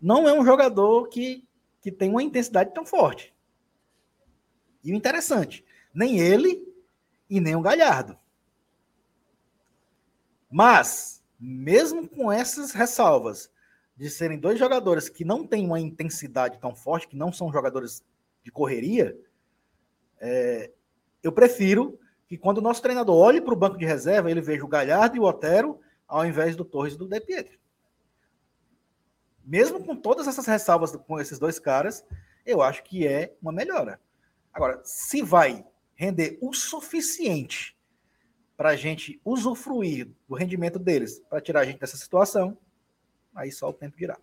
não é um jogador que, que tem uma intensidade tão forte. E o interessante, nem ele e nem o Galhardo. Mas, mesmo com essas ressalvas de serem dois jogadores que não têm uma intensidade tão forte, que não são jogadores de correria, é, eu prefiro que quando o nosso treinador olhe para o banco de reserva, ele veja o Galhardo e o Otero ao invés do Torres e do De Pietro. Mesmo com todas essas ressalvas com esses dois caras, eu acho que é uma melhora. Agora, se vai render o suficiente para a gente usufruir do rendimento deles, para tirar a gente dessa situação, aí só o tempo dirá.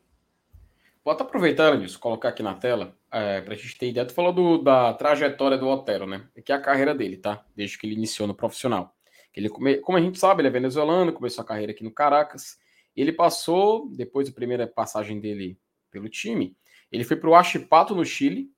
Bota aproveitando disso, colocar aqui na tela, é, para a gente ter ideia. Tu falou do, da trajetória do Otero, né? Aqui é a carreira dele, tá? Desde que ele iniciou no profissional. Ele, como a gente sabe, ele é venezuelano, começou a carreira aqui no Caracas. Ele passou, depois da primeira passagem dele pelo time, ele foi para o Achipato, no Chile,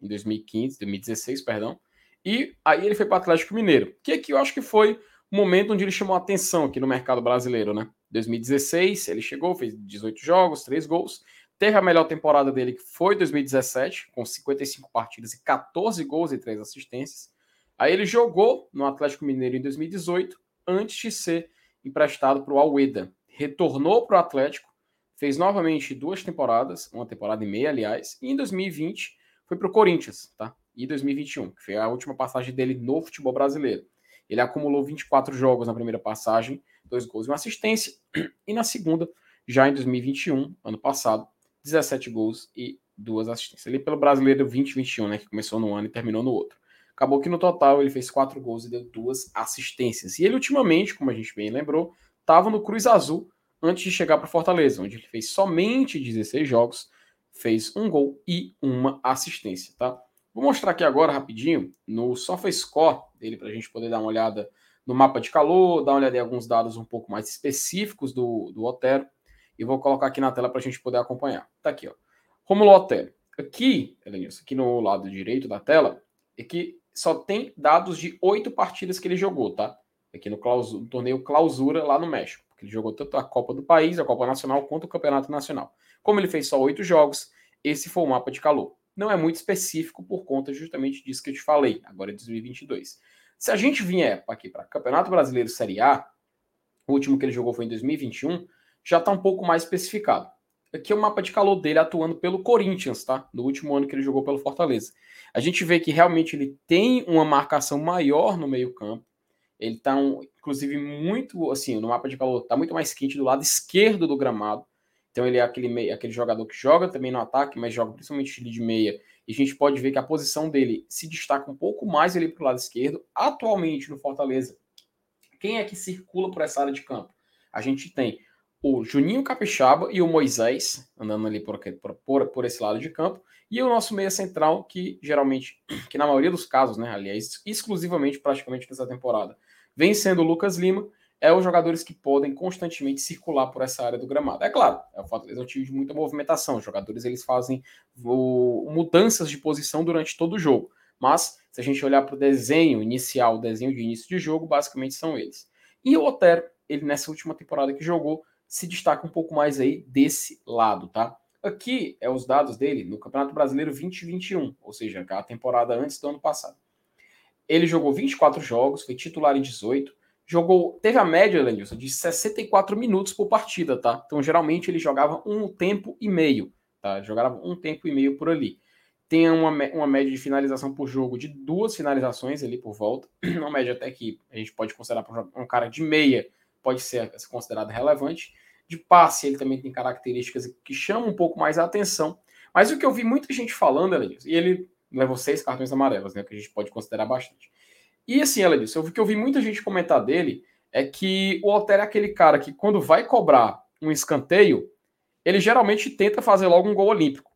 em 2015, 2016, perdão. E aí ele foi para o Atlético Mineiro, que aqui eu acho que foi o momento onde ele chamou a atenção aqui no mercado brasileiro, né? 2016, ele chegou, fez 18 jogos, 3 gols. Teve a melhor temporada dele, que foi 2017, com 55 partidas e 14 gols e 3 assistências. Aí ele jogou no Atlético Mineiro em 2018, antes de ser emprestado para o Alweda. Retornou para o Atlético, fez novamente duas temporadas, uma temporada e meia, aliás, e em 2020 foi para o Corinthians, tá? E 2021, que foi a última passagem dele no futebol brasileiro. Ele acumulou 24 jogos na primeira passagem, dois gols e uma assistência, e na segunda, já em 2021, ano passado, 17 gols e duas assistências. Ali pelo brasileiro 2021, né, que começou no ano e terminou no outro. Acabou que no total ele fez quatro gols e deu duas assistências. E ele ultimamente, como a gente bem lembrou, estava no Cruz Azul antes de chegar para Fortaleza, onde ele fez somente 16 jogos, fez um gol e uma assistência, tá? Vou mostrar aqui agora rapidinho no SofaScore dele para a gente poder dar uma olhada no mapa de calor, dar uma olhada em alguns dados um pouco mais específicos do, do Otero e vou colocar aqui na tela para a gente poder acompanhar. Tá aqui, ó. Romulo Otero. Aqui, Elenilson, aqui no lado direito da tela, é que só tem dados de oito partidas que ele jogou, tá? Aqui no, clausura, no, torneio Clausura lá no México. Porque ele jogou tanto a Copa do País, a Copa Nacional, quanto o Campeonato Nacional. Como ele fez só oito jogos, esse foi o mapa de calor. Não é muito específico por conta justamente disso que eu te falei, agora é 2022. Se a gente vier aqui para Campeonato Brasileiro Série A, o último que ele jogou foi em 2021, já está um pouco mais especificado. Aqui é o mapa de calor dele atuando pelo Corinthians, tá? No último ano que ele jogou pelo Fortaleza. A gente vê que realmente ele tem uma marcação maior no meio-campo. Ele está, um, inclusive, muito assim, no mapa de calor, está muito mais quente do lado esquerdo do gramado. Então ele é aquele, aquele jogador que joga também no ataque, mas joga principalmente de meia. E a gente pode ver que a posição dele se destaca um pouco mais ali para o lado esquerdo. Atualmente no Fortaleza, quem é que circula por essa área de campo? A gente tem o Juninho Capixaba e o Moisés, andando ali por, por, por esse lado de campo, e o nosso meia central, que geralmente, *clears throat* que na maioria dos casos, né, aliás, exclusivamente praticamente nessa temporada, vem sendo o Lucas Lima, é os jogadores que podem constantemente circular por essa área do gramado. É claro, é o Fortaleza é um time de muita movimentação, os jogadores eles fazem o, mudanças de posição durante todo o jogo, mas se a gente olhar para o desenho inicial, o desenho de início de jogo, basicamente são eles. E o Otero, ele nessa última temporada que jogou, se destaca um pouco mais aí desse lado, tá? Aqui é os dados dele no Campeonato Brasileiro 2021, ou seja, a temporada antes do ano passado. Ele jogou 24 jogos, foi titular em 18, jogou, teve a média, Lenilson, de 64 minutos por partida, tá? Então, geralmente ele jogava um tempo e meio, tá? Jogava um tempo e meio por ali. Tem uma, uma média de finalização por jogo de duas finalizações ali por volta, *clears throat* uma média até que a gente pode considerar um cara de meia pode ser considerado relevante. De passe, ele também tem características que chamam um pouco mais a atenção. Mas o que eu vi muita gente falando, disse, e ele levou seis cartões amarelos, né, que a gente pode considerar bastante. E assim, disse, o que eu vi muita gente comentar dele é que o Alter é aquele cara que quando vai cobrar um escanteio, ele geralmente tenta fazer logo um gol olímpico.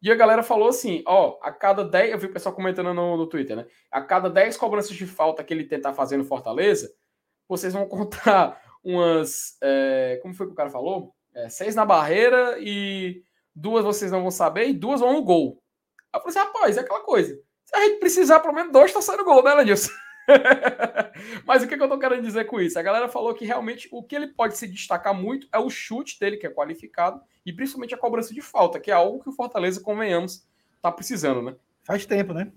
E a galera falou assim, ó, a cada 10, eu vi o pessoal comentando no, no Twitter, né? A cada 10 cobranças de falta que ele tentar fazer no Fortaleza, vocês vão contar *laughs* umas. É, como foi que o cara falou? É, seis na barreira e duas vocês não vão saber e duas vão no gol. Aí eu falei assim, rapaz, é aquela coisa. Se a gente precisar, pelo menos dois tá saindo gol, né, Lenilson? *laughs* Mas o que, que eu tô querendo dizer com isso? A galera falou que realmente o que ele pode se destacar muito é o chute dele, que é qualificado, e principalmente a cobrança de falta, que é algo que o Fortaleza, convenhamos, tá precisando, né? Faz tempo, né?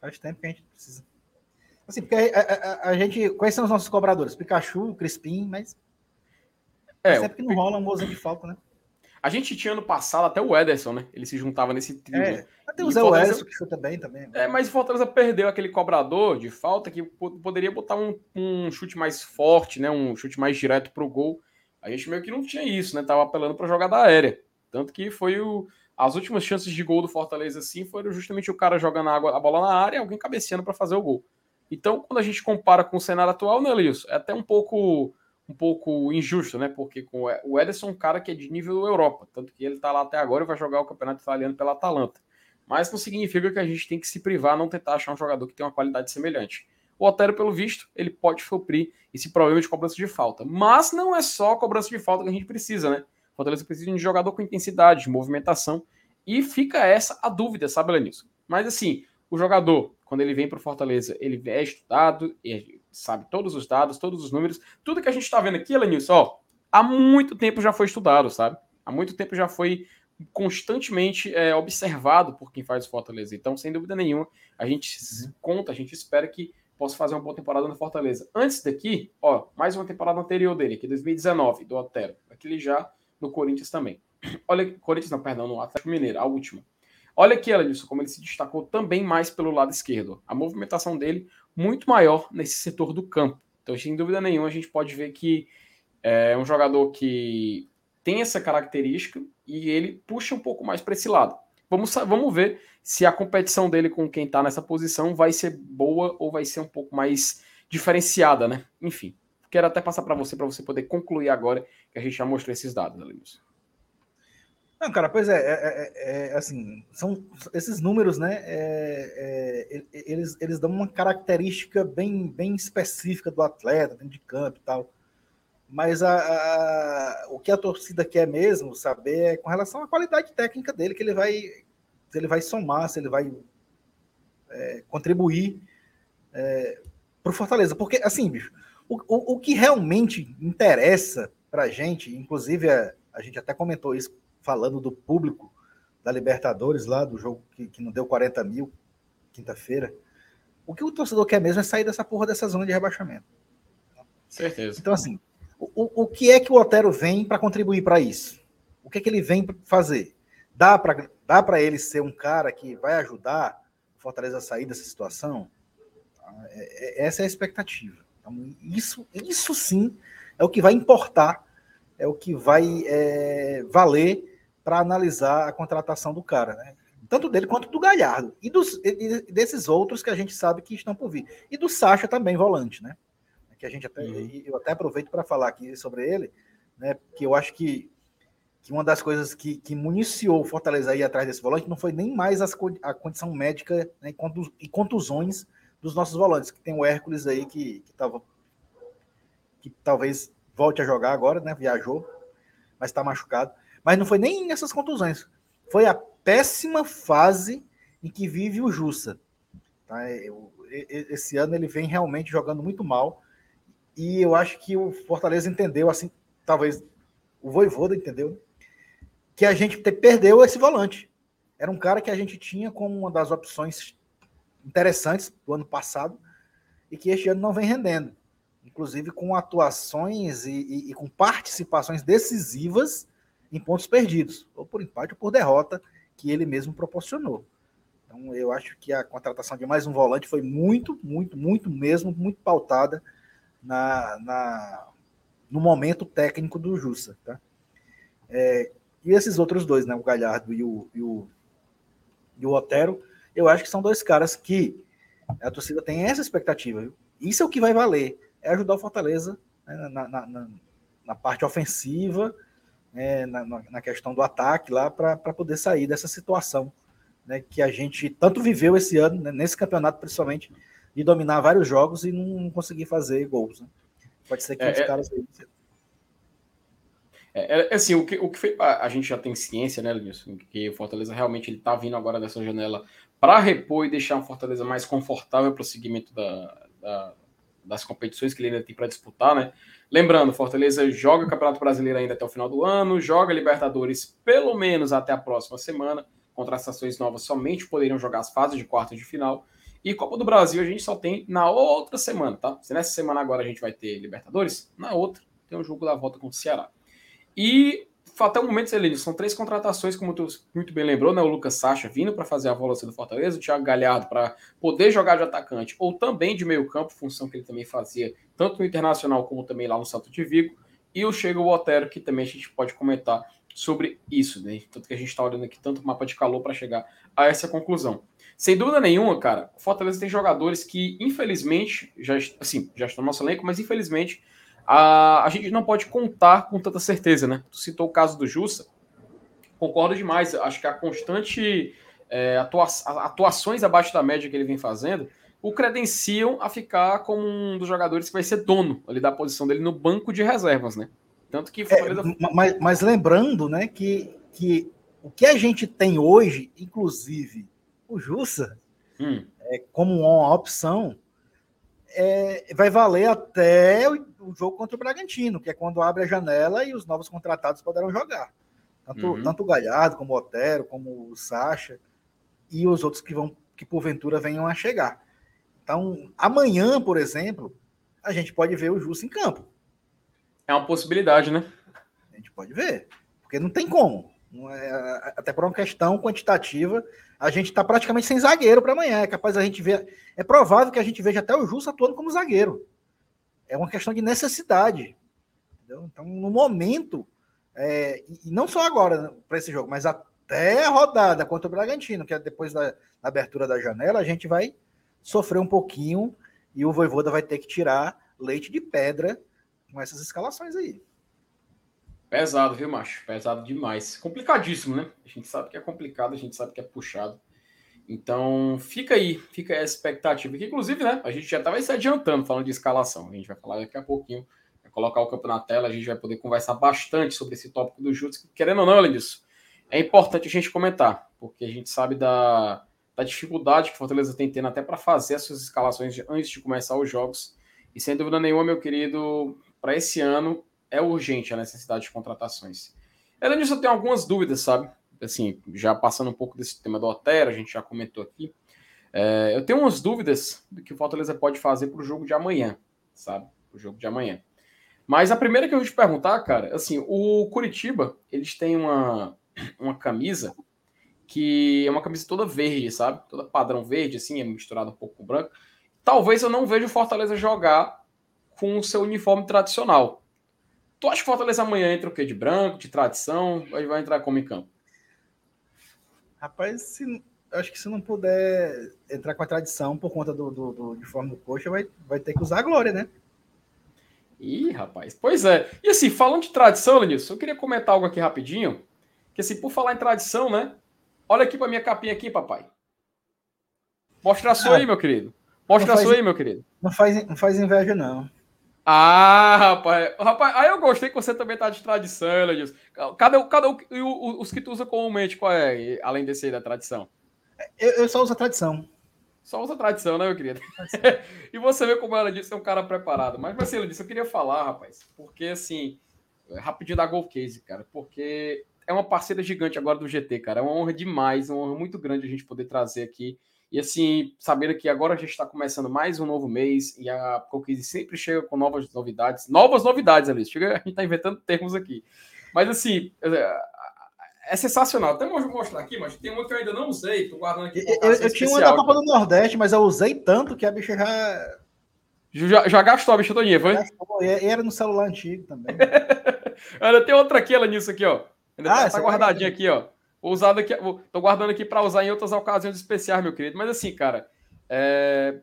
Faz tempo que a gente precisa. Assim, porque a, a, a gente. Quais são os nossos cobradores? Pikachu, Crispim, mas. É, sempre que não rola um golzinho de falta, né? A gente tinha ano passado até o Ederson, né? Ele se juntava nesse trio. É, até o Zé Fortaleza... Ederson que chuta bem também. É, mas o Fortaleza perdeu aquele cobrador de falta que poderia botar um, um chute mais forte, né? Um chute mais direto pro gol. A gente meio que não tinha isso, né? Tava apelando pra jogada aérea. Tanto que foi o. As últimas chances de gol do Fortaleza, assim, foram justamente o cara jogando a, água, a bola na área e alguém cabeceando para fazer o gol. Então, quando a gente compara com o cenário atual, né, Lilson? É até um pouco um pouco injusto, né? Porque com o Ederson é um cara que é de nível Europa, tanto que ele tá lá até agora e vai jogar o campeonato italiano pela Atalanta. Mas não significa que a gente tem que se privar, não tentar achar um jogador que tem uma qualidade semelhante. O Otero, pelo visto, ele pode suprir esse problema de cobrança de falta. Mas não é só cobrança de falta que a gente precisa, né? O Fortaleza precisa de um jogador com intensidade, de movimentação. E fica essa a dúvida, sabe, Lenilson? Mas assim, o jogador, quando ele vem para o Fortaleza, ele é estudado, sabe todos os dados, todos os números, tudo que a gente está vendo aqui, Lenilson, ó, há muito tempo já foi estudado, sabe? Há muito tempo já foi constantemente é, observado por quem faz o Fortaleza. Então, sem dúvida nenhuma, a gente conta, a gente espera que possa fazer uma boa temporada no Fortaleza. Antes daqui, ó, mais uma temporada anterior dele, que é 2019, do Otero. Aquele já no Corinthians também. Olha, Corinthians não, perdão, no Atlético Mineiro, a última. Olha aqui, Elenilson, como ele se destacou também mais pelo lado esquerdo. A movimentação dele muito maior nesse setor do campo. Então, sem dúvida nenhuma, a gente pode ver que é um jogador que tem essa característica e ele puxa um pouco mais para esse lado. Vamos, vamos ver se a competição dele com quem está nessa posição vai ser boa ou vai ser um pouco mais diferenciada, né? Enfim, quero até passar para você, para você poder concluir agora que a gente já mostrou esses dados, Elenilson. Não, cara, pois é, é, é, é assim, são esses números, né? É, é, eles, eles dão uma característica bem, bem específica do atleta, dentro de campo e tal. Mas a, a, o que a torcida quer mesmo saber é com relação à qualidade técnica dele, que ele vai, se ele vai somar, se ele vai é, contribuir para o Fortaleza. Porque, assim, bicho, o, o, o que realmente interessa para a gente, inclusive a, a gente até comentou isso falando do público da Libertadores lá, do jogo que, que não deu 40 mil, quinta-feira. O que o torcedor quer mesmo é sair dessa porra dessa zona de rebaixamento. Certeza. Então, assim, o, o que é que o Otero vem para contribuir para isso? O que é que ele vem fazer? Dá para dá ele ser um cara que vai ajudar o Fortaleza a sair dessa situação? É, é, essa é a expectativa. Então, isso, isso sim é o que vai importar, é o que vai é, valer para analisar a contratação do cara, né? Tanto dele quanto do Galhardo. E, dos, e desses outros que a gente sabe que estão por vir. E do Sacha também, volante, né? Que a gente até, uhum. eu até aproveito para falar aqui sobre ele, né? Que eu acho que, que uma das coisas que, que municiou o Fortaleza aí atrás desse volante não foi nem mais as, a condição médica né, e contusões dos nossos volantes, que tem o Hércules aí que, que, tava, que talvez volte a jogar agora, né? Viajou, mas está machucado. Mas não foi nem essas contusões. Foi a péssima fase em que vive o Jussa. Tá? Esse ano ele vem realmente jogando muito mal. E eu acho que o Fortaleza entendeu, assim, talvez o Voivoda entendeu, que a gente perdeu esse volante. Era um cara que a gente tinha como uma das opções interessantes do ano passado e que este ano não vem rendendo. Inclusive com atuações e, e, e com participações decisivas em pontos perdidos, ou por empate ou por derrota, que ele mesmo proporcionou. Então, eu acho que a contratação de mais um volante foi muito, muito, muito mesmo, muito pautada na, na no momento técnico do Jussa. Tá? É, e esses outros dois, né, o Galhardo e o, e o, e o Otero, eu acho que são dois caras que a torcida tem essa expectativa. Viu? Isso é o que vai valer, é ajudar o Fortaleza né, na, na, na, na parte ofensiva né, na, na, questão do ataque lá para poder sair dessa situação né, que a gente tanto viveu esse ano, né, nesse campeonato principalmente, de dominar vários jogos e não conseguir fazer gols. Né? Pode ser que é, os é. caras aí. É, é, assim, o que, o que foi, a, gente já tem ciência, né, Lenilson, que o Fortaleza realmente ele tá vindo agora dessa janela para repor e deixar um Fortaleza mais confortável para o seguimento da, da, das competições que ele ainda tem para disputar, né? Lembrando, Fortaleza joga Campeonato Brasileiro ainda até o final do ano, joga Libertadores pelo menos até a próxima semana. Contratações novas somente poderiam jogar as fases de quartas de final. E Copa do Brasil a gente só tem na outra semana, tá? Se nessa semana agora a gente vai ter Libertadores, na outra tem o jogo da volta com o Ceará. E até o momento, Celino, são três contratações, como tu muito bem lembrou, né? O Lucas Sacha vindo para fazer a volância do Fortaleza, o Thiago Galhardo para poder jogar de atacante ou também de meio campo, função que ele também fazia tanto no Internacional como também lá no Santo de Vigo. E o Chega o Otero, que também a gente pode comentar sobre isso, né? Tanto que a gente está olhando aqui tanto mapa de calor para chegar a essa conclusão. Sem dúvida nenhuma, cara, o Fortaleza tem jogadores que, infelizmente, já, assim, já estão no nosso elenco, mas infelizmente a, a gente não pode contar com tanta certeza, né? Tu citou o caso do Jussa, concordo demais. Acho que a constante é, atua, atuações abaixo da média que ele vem fazendo o credenciam a ficar como um dos jogadores que vai ser dono ali da posição dele no banco de reservas, né? Tanto que é, mas, mas, lembrando, né, que, que o que a gente tem hoje, inclusive o Jussa, hum. é, como uma opção, é, vai valer até o, o, jogo contra o Bragantino, que é quando abre a janela e os novos contratados poderão jogar. Tanto, uhum. tanto o Galhardo, como o Otero, como o Sacha e os outros que vão que porventura venham a chegar. Então, amanhã, por exemplo, a gente pode ver o Justo em campo. É uma possibilidade, né? A gente pode ver, porque não tem como. É, até por uma questão quantitativa, a gente está praticamente sem zagueiro para amanhã. É capaz a gente ver. É provável que a gente veja até o Justo atuando como zagueiro. É uma questão de necessidade. Entendeu? Então, no momento, é, e não só agora né, para esse jogo, mas até a rodada contra o Bragantino, que é depois da, da, abertura da janela, a gente vai sofrer um pouquinho e o Voivoda vai ter que tirar leite de pedra com essas escalações aí. Pesado, viu, macho? Pesado demais. Complicadíssimo, né? A gente sabe que é complicado, a gente sabe que é puxado. Então, fica aí, fica aí a expectativa. Que, inclusive, né? A gente já estava se adiantando falando de escalação. A gente vai falar daqui a pouquinho, vai colocar o campo na tela, a gente vai poder conversar bastante sobre esse tópico do Jutsu. Querendo ou não, além disso, é importante a gente comentar, porque a gente sabe da, da dificuldade que Fortaleza tem tendo até para fazer as suas escalações antes de começar os jogos. E sem dúvida nenhuma, meu querido, para esse ano é urgente a necessidade de contratações. Além disso, eu tenho algumas dúvidas, sabe? Assim, já passando um pouco desse tema do Otero, a gente já comentou aqui. É, eu tenho umas dúvidas do que o Fortaleza pode fazer para o jogo de amanhã, sabe? O jogo de amanhã. Mas a primeira que eu vou te perguntar, cara, assim, o Curitiba, eles têm uma, uma camisa que é uma camisa toda verde, sabe? Toda padrão verde, assim, é misturada um pouco com branco. Talvez eu não veja o Fortaleza jogar com o seu uniforme tradicional. Tu acha que Fortaleza amanhã entra o quê? De branco, de tradição? Ou vai entrar como em campo? Rapaz, se, acho que se não puder entrar com a tradição por conta do, do, do uniforme do coxa, vai, vai ter que usar a glória, né? Ih, rapaz. Pois é. E assim, falando de tradição, Lenilson, eu queria comentar algo aqui rapidinho. Que assim, por falar em tradição, né? Olha aqui pra minha capinha aqui, papai. Mostra a sua ah, aí, meu querido. Mostra a sua aí, meu querido. Não faz, não faz inveja, não. Ah, rapaz. Rapaz, aí eu gostei que você também tá de tradição, Eladilson. Cadê, cadê o, os que tu usa comumente? Qual é, além desse aí da tradição? Eu, eu só uso a tradição. Só usa a tradição, né, meu querido? *laughs* e você vê como ela disse, é um cara preparado. Mas, mas assim, ela disse, eu queria falar, rapaz, porque assim, rapidinho da Gold Case, cara, porque é uma parceira gigante agora do GT, cara. É uma honra demais, uma honra muito grande a gente poder trazer aqui e assim, sabendo que agora a gente está começando mais um novo mês e a Cookies sempre chega com novas novidades. Novas novidades, Alice. Chega, a gente está inventando termos aqui. Mas assim, é, é sensacional. Até vou mostrar aqui, mas tem uma que eu ainda não usei. Tô guardando aqui. Eu, eu tinha uma da Copa do Nordeste, mas eu usei tanto que a bicha já. Já, já gastou a bicha todinha, foi? Gastou, e era no celular antigo também. *laughs* Olha, tem outra aqui, ela nisso aqui, ó. Ainda ah, tá, tá guardadinha aqui, ó. Vou usar daqui, vou, tô guardando aqui para usar em outras ocasiões especiais, meu querido. Mas assim, cara, é,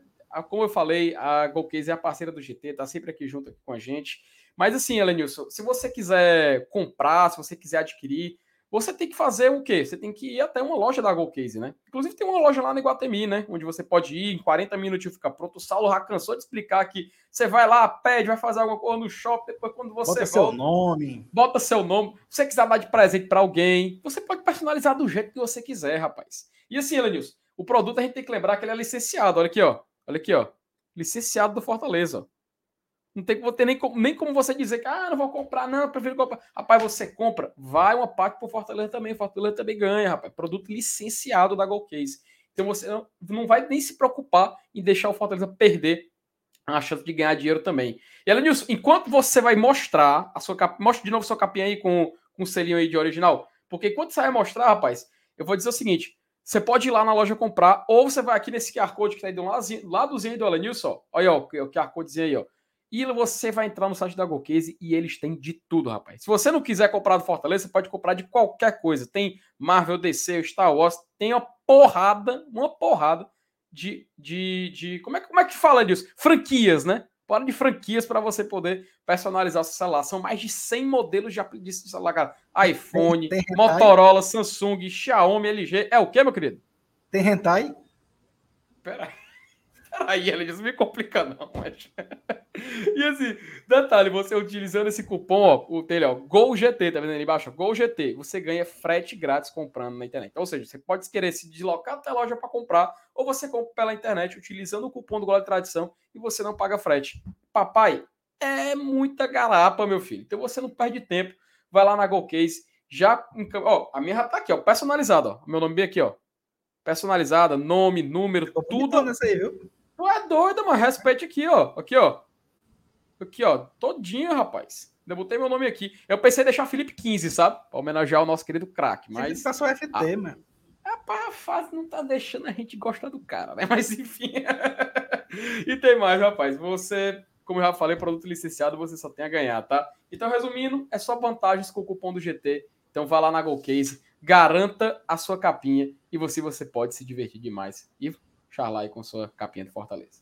como eu falei, a Golcase é a parceira do GT, tá sempre aqui junto aqui com a gente. Mas assim, Elenilson, se você quiser comprar, se você quiser adquirir, você tem que fazer o quê? Você tem que ir até uma loja da Golcase, né? Inclusive tem uma loja lá no Iguatemi, né? Onde você pode ir em 40 minutos ficar pronto. O Saulo já cansou de explicar que você vai lá, pede, vai fazer alguma coisa no shopping, depois quando você bota volta, seu nome. Bota seu nome. Se você quiser dar de presente para alguém, você pode personalizar do jeito que você quiser, rapaz. E assim, Elenilson, o produto a gente tem que lembrar que ele é licenciado. Olha aqui, ó. Olha aqui, ó. Licenciado do Fortaleza, ó. Não tem como ter nem nem como você dizer que ah, não vou comprar, não, prefiro comprar. Rapaz, você compra, vai uma parte pro Fortaleza também. Fortaleza também ganha, rapaz. Produto licenciado da Golcase. Então você não, vai nem se preocupar em deixar o Fortaleza perder a chance de ganhar dinheiro também. E Elenilson, enquanto você vai mostrar a sua cap... mostra de novo sua capinha aí com, com o selinho aí de original, porque enquanto você vai mostrar, rapaz, eu vou dizer o seguinte: você pode ir lá na loja comprar, ou você vai aqui nesse QR Code que tá aí do ladozinho, ladozinho do Elenilson, ó. Olha ó, o QR Codezinho aí, ó. E você vai entrar no site da GoCase e eles têm de tudo, rapaz. Se você não quiser comprar do Fortaleza, você pode comprar de qualquer coisa. Tem Marvel, DC, Star Wars, tem uma porrada, uma porrada de. de, de como, é, como é que fala disso? Franquias, né? Fora de franquias para você poder personalizar seu celular. São mais de 100 modelos de, de celular, cara. iPhone, tem, tem Motorola, Samsung, Xiaomi, LG. É o que, meu querido? Tem hentai? Peraí. Aí ele diz, me complica não, mas... *laughs* E assim, detalhe, você utilizando esse cupom, ó, o dele, ó, GOLGT, tá vendo ali embaixo? GOLGT, você ganha frete grátis comprando na internet. Ou seja, você pode querer se deslocar até a loja para comprar, ou você compra pela internet utilizando o cupom do Gola de Tradição e você não paga frete. Papai, é muita garapa, meu filho. Então você não perde tempo, vai lá na GoCase, já, ó, a minha já tá aqui, ó, personalizada, ó, meu nome bem aqui, ó, personalizada, nome, número, tudo. Aí, viu? Tu é doido, mano. Respeite aqui, ó. Aqui, ó. Aqui, ó. Todinho, rapaz. Eu botei meu nome aqui. Eu pensei em deixar Felipe 15, sabe? Pra homenagear o nosso querido craque. Mas. Felipe tá só FT, ah, mano. Rapaz, a fase não tá deixando a gente gostar do cara, né? *laughs* Mas enfim. e tem mais, rapaz. Você, como eu já falei, produto licenciado, você só tem a ganhar, tá? Então, resumindo, é só vantagens com o cupom do GT. Então, vá lá na GoCase, garanta a sua capinha e você, você pode se divertir demais. E Charlai com sua capinha de Fortaleza.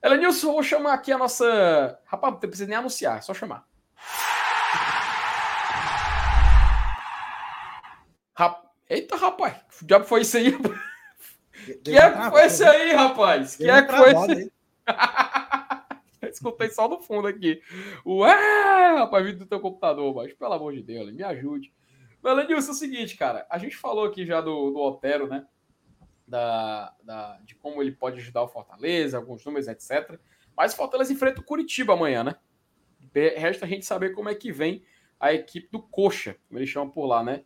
Elenilson, vou chamar aqui a nossa. Rapaz, não precisa nem anunciar, é só chamar. Rap... Eita, rapaz, que diabo foi isso aí? *laughs* que é que foi esse aí, rapaz? Que é que foi esse aí? *laughs* Escutei só no fundo aqui. Ué, rapaz, vindo do teu computador, mas pelo amor de Deus, me ajude. Elenilson, é o seguinte, cara, a gente falou aqui já do, do Otero, né? Da, da, de como ele pode ajudar o Fortaleza, alguns números, etc. Mas o Fortaleza enfrenta o Curitiba amanhã, né? Resta a gente saber como é que vem a equipe do Coxa, como eles chamam por lá, né?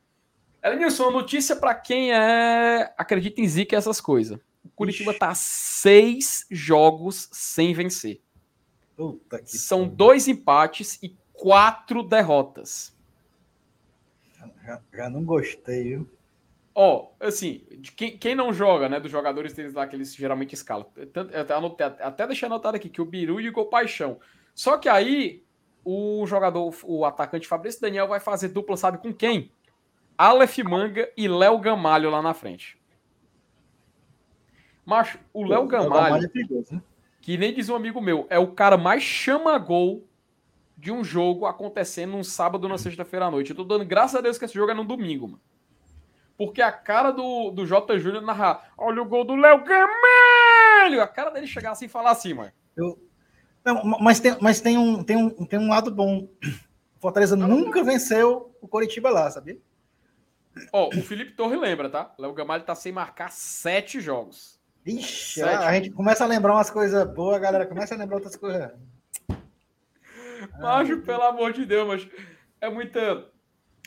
Elenilson, notícia para quem é acredita em zica essas coisas. O Curitiba Ixi. tá seis jogos sem vencer. São dois empates e quatro derrotas. Já, já não gostei, viu? Ó, oh, assim, quem, quem não joga, né, dos jogadores deles lá que eles geralmente escalam. Até, anotei, até deixei anotado aqui que o Biru e o Paixão. Só que aí o jogador, o atacante Fabrício Daniel vai fazer dupla, sabe com quem? Aleph Manga e Léo Gamalho lá na frente. Mas o Léo Gamalho, é né? que nem diz um amigo meu, é o cara mais chama-gol de um jogo acontecendo num sábado ou na sexta-feira à noite. Eu tô dando graças a Deus que esse jogo é no domingo, mano. Porque a cara do, do J. Júnior narrar, olha o gol do Léo Gamalho! A cara dele chegar assim e falar assim, mano. Eu... Não, mas tem, mas tem, um, tem, um, tem um lado bom. O Fortaleza não, nunca não. venceu o Coritiba lá, sabia? Ó, oh, o Felipe Torre lembra, tá? Léo Gamalho tá sem marcar sete jogos. Ixi, sete. a gente começa a lembrar umas coisas boas, galera começa a lembrar outras coisas. Macho, ah, pelo amor de Deus, mas é muita.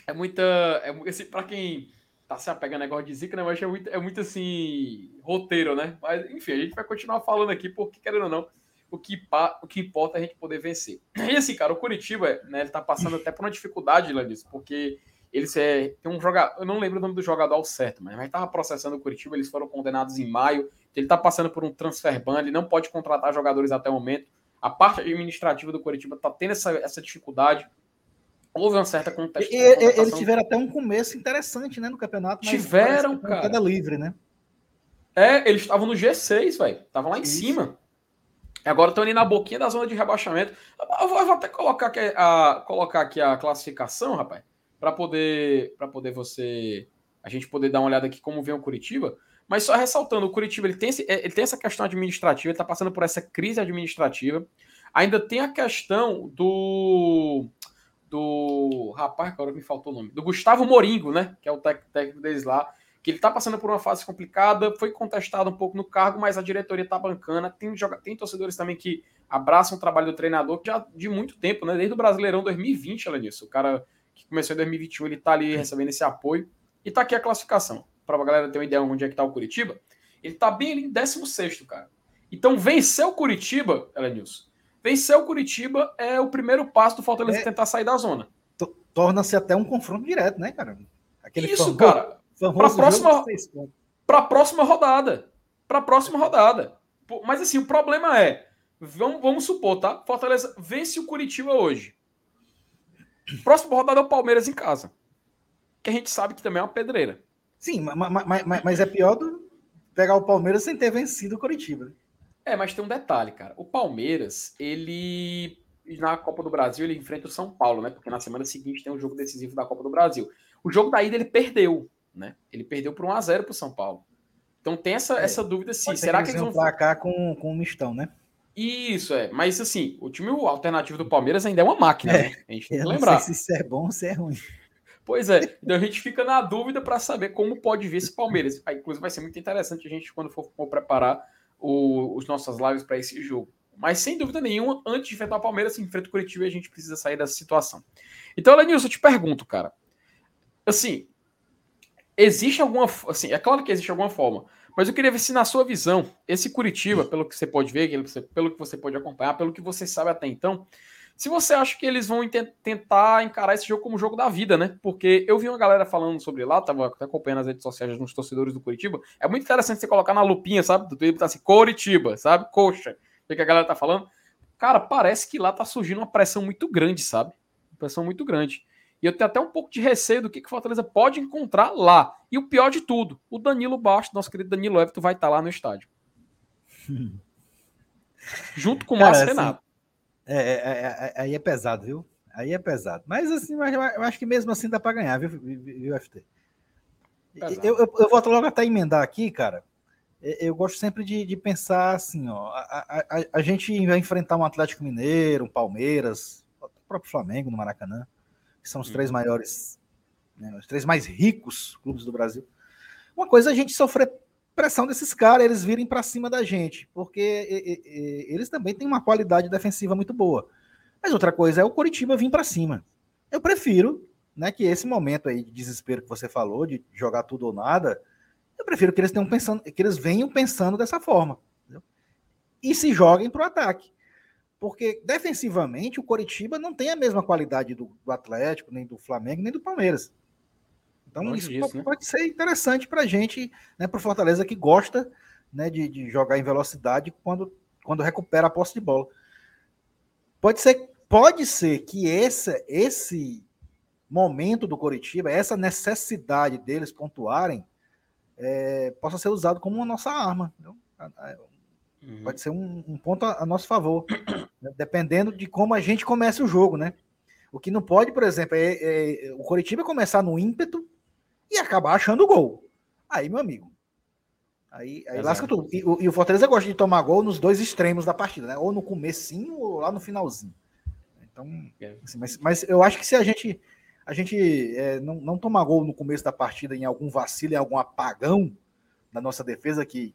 É muita. É, assim, pra quem tá se apegando a negócio de zica, né? Mas é muito, é muito assim, roteiro, né? Mas, enfim, a gente vai continuar falando aqui, porque, querendo ou não, o que, o que importa é a gente poder vencer. E assim, cara, o Curitiba, né, ele tá passando até por uma dificuldade, Landis, porque eles é, tem um jogador, eu não lembro o nome do jogador ao certo, mas ele tava processando o Curitiba, eles foram condenados em maio, ele tá passando por um transfer ban, ele não pode contratar jogadores até o momento. A parte administrativa do Curitiba tá tendo essa, essa dificuldade. Houve uma certa contestação. Eles tiveram até um começo interessante, né, no campeonato. Tiveram, cara. Queda livre, né? É, eles estavam no G6, velho. Estavam lá em Isso. cima. E agora estão ali na boquinha da zona de rebaixamento. Eu vou, eu vou até colocar aqui, a, colocar aqui a classificação, rapaz. para poder para poder você a gente poder dar uma olhada aqui como vem o Curitiba. Mas só ressaltando, o Curitiba ele tem, esse, ele tem essa questão administrativa, ele está passando por essa crise administrativa. Ainda tem a questão do. Do. Rapaz, agora me faltou o nome. Do Gustavo Moringo, né? Que é o técnico deles lá. Que ele está passando por uma fase complicada, foi contestado um pouco no cargo, mas a diretoria está bancana. Tem, tem torcedores também que abraçam o trabalho do treinador já de muito tempo, né? Desde o Brasileirão 2020, ela nisso. O cara que começou em 2021, ele está ali recebendo esse apoio. E está aqui a classificação para a galera ter uma ideia onde é que está o Curitiba, ele está bem ali em 16, cara. Então, vencer o Curitiba, Elenilson, vencer o Curitiba é o primeiro passo do Fortaleza é, tentar sair da zona. Torna-se até um confronto direto, né, cara? Aquele Isso, cara. Para a próxima, pra próxima rodada. Para a próxima rodada. Mas assim, o problema é, vamos, vamos supor, tá? Fortaleza vence o Curitiba hoje. Próxima rodada é o Palmeiras em casa. Que a gente sabe que também é uma pedreira. Sim, mas, mas, mas é pior do pegar o Palmeiras sem ter vencido o Curitiba. É, mas tem um detalhe, cara. O Palmeiras, ele na Copa do Brasil ele enfrenta o São Paulo, né? Porque na semana seguinte tem um jogo decisivo da Copa do Brasil. O jogo da ida ele perdeu, né? Ele perdeu por 1 a 0 para o São Paulo. Então tem essa, é, essa dúvida se será que eles vão placar com com um mistão, né? Isso é, mas assim, o time alternativo do Palmeiras ainda é uma máquina, é, né? A gente tem que lembrar. Não sei se isso é bom ou se é ruim. Pois é, então a gente fica na dúvida para saber como pode vir esse Palmeiras. Aí, inclusive, vai ser muito interessante a gente, quando for, for preparar o, os nossas lives para esse jogo. Mas sem dúvida nenhuma, antes de enfrentar o Palmeiras, se enfrenta o Curitiba e a gente precisa sair dessa situação. Então, Lenilson, eu te pergunto, cara. Assim, existe alguma. Assim, é claro que existe alguma forma, mas eu queria ver se, na sua visão, esse Curitiba, pelo que você pode ver, pelo que você pode acompanhar, pelo que você sabe até então, se você acha que eles vão tentar encarar esse jogo como jogo da vida, né? Porque eu vi uma galera falando sobre lá, tava até acompanhando as redes sociais dos torcedores do Curitiba. É muito interessante você colocar na lupinha, sabe? Do Twitter tá assim, Curitiba, sabe? Coxa. O que a galera tá falando? Cara, parece que lá tá surgindo uma pressão muito grande, sabe? Uma pressão muito grande. E eu tenho até um pouco de receio do que o Fortaleza pode encontrar lá. E o pior de tudo, o Danilo Baixo, nosso querido Danilo Everton, vai estar tá lá no estádio. *laughs* Junto com o Márcio assim, Renato. É é, é, é, aí é pesado, viu? Aí é pesado. Mas assim, eu acho que mesmo assim dá para ganhar, viu, viu FT? Eu, eu, eu volto logo até emendar aqui, cara. Eu gosto sempre de, de pensar assim, ó. A, a, a, gente vai enfrentar um Atlético Mineiro, um Palmeiras, o próprio Flamengo no Maracanã, que são os três uhum. maiores, né, os três mais ricos clubes do Brasil. Uma coisa é a gente sofrer pressão desses caras, eles virem para cima da gente, porque eles também têm uma qualidade defensiva muito boa. Mas outra coisa é o Coritiba vir para cima. Eu prefiro, né, que esse momento aí de desespero que você falou, de jogar tudo ou nada, eu prefiro que eles tenham pensando, que eles venham pensando dessa forma. Entendeu? E se joguem para o ataque. Porque defensivamente o Coritiba não tem a mesma qualidade do, do Atlético, nem do Flamengo, nem do Palmeiras. Então, isso disso, né? pode ser interessante para a gente, né, para o Fortaleza que gosta né, de, de, jogar em velocidade quando, quando recupera a posse de bola. Pode ser, pode ser que esse, esse momento do Coritiba, essa necessidade deles pontuarem, é, possa ser usado como uma nossa arma. Uhum. Pode ser um, um, ponto a, a nosso favor, né, dependendo de como a gente começa o jogo, né? O que não pode, por exemplo, é, é o Coritiba começar no ímpeto e acabar achando o gol. Aí, meu amigo. Aí, aí lasca tudo. E, e, o Fortaleza gosta de tomar gol nos dois extremos da partida, né? Ou no comecinho ou lá no finalzinho. Então, é. assim, mas, mas eu acho que se a gente a gente é, não, não tomar gol no começo da partida em algum vacilo, em algum apagão da nossa defesa, que,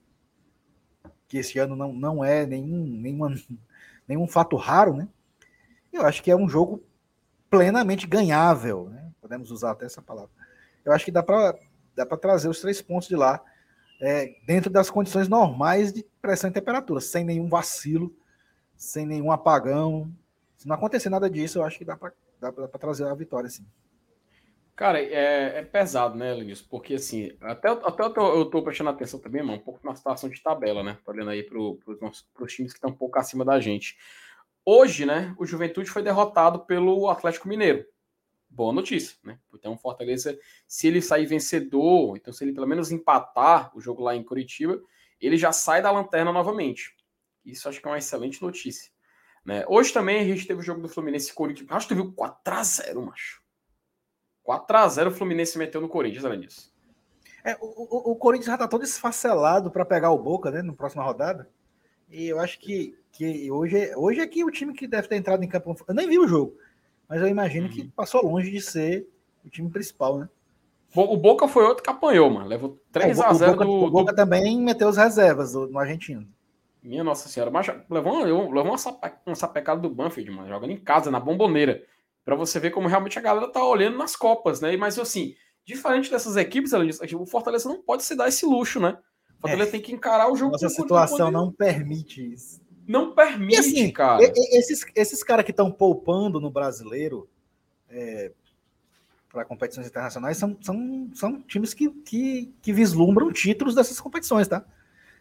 que esse ano não, não é nenhum, nenhuma, *laughs* nenhum fato raro, né? Eu acho que é um jogo plenamente ganhável, né? Podemos usar até essa palavra eu acho que dá para dá trazer os três pontos de lá é, dentro das condições normais de pressão e temperatura, sem nenhum vacilo, sem nenhum apagão. Se não acontecer nada disso, eu acho que dá para dá trazer a vitória, sim. Cara, é, é pesado, né, Lenilson? Porque, assim, até, até eu, tô, eu tô prestando atenção também, mano, um pouco na situação de tabela, né? Tô olhando aí para os times que estão um pouco acima da gente. Hoje, né, o Juventude foi derrotado pelo Atlético Mineiro boa notícia, né? Então, Fortaleza, se ele sair vencedor, então se ele pelo menos empatar o jogo lá em Curitiba, ele já sai da lanterna novamente. Isso acho que é uma excelente notícia. Né? Hoje também a gente teve o jogo do Fluminense Coritiba. Acho que tu viu 4x0, macho. 4x0 o Fluminense meteu no Corinthians, além disso. É, o, o, o, Corinthians já tá todo esfacelado para pegar o Boca, né, na próxima rodada. E eu acho que, que hoje, hoje é que o time que deve ter entrado em campo. Eu nem vi o jogo, mas eu imagino uhum. que passou longe de ser o time principal, né? O Boca foi outro que apanhou, mano. Levou 3x0 é, do. O Boca também meteu as reservas do, no argentino. Minha Nossa Senhora. Mas levou, levou uma, sape, uma sapecada do Banfield, mano. Jogando em casa, na bomboneira. Pra você ver como realmente a galera tá olhando nas Copas, né? Mas assim, diferente dessas equipes, o Fortaleza não pode se dar esse luxo, né? O Fortaleza é. tem que encarar o jogo. Nossa situação não permite isso. Não permite, e assim, cara. Esses, esses caras que estão poupando no brasileiro, é, para competições internacionais são, são, são times que, que, que vislumbram títulos dessas competições, tá?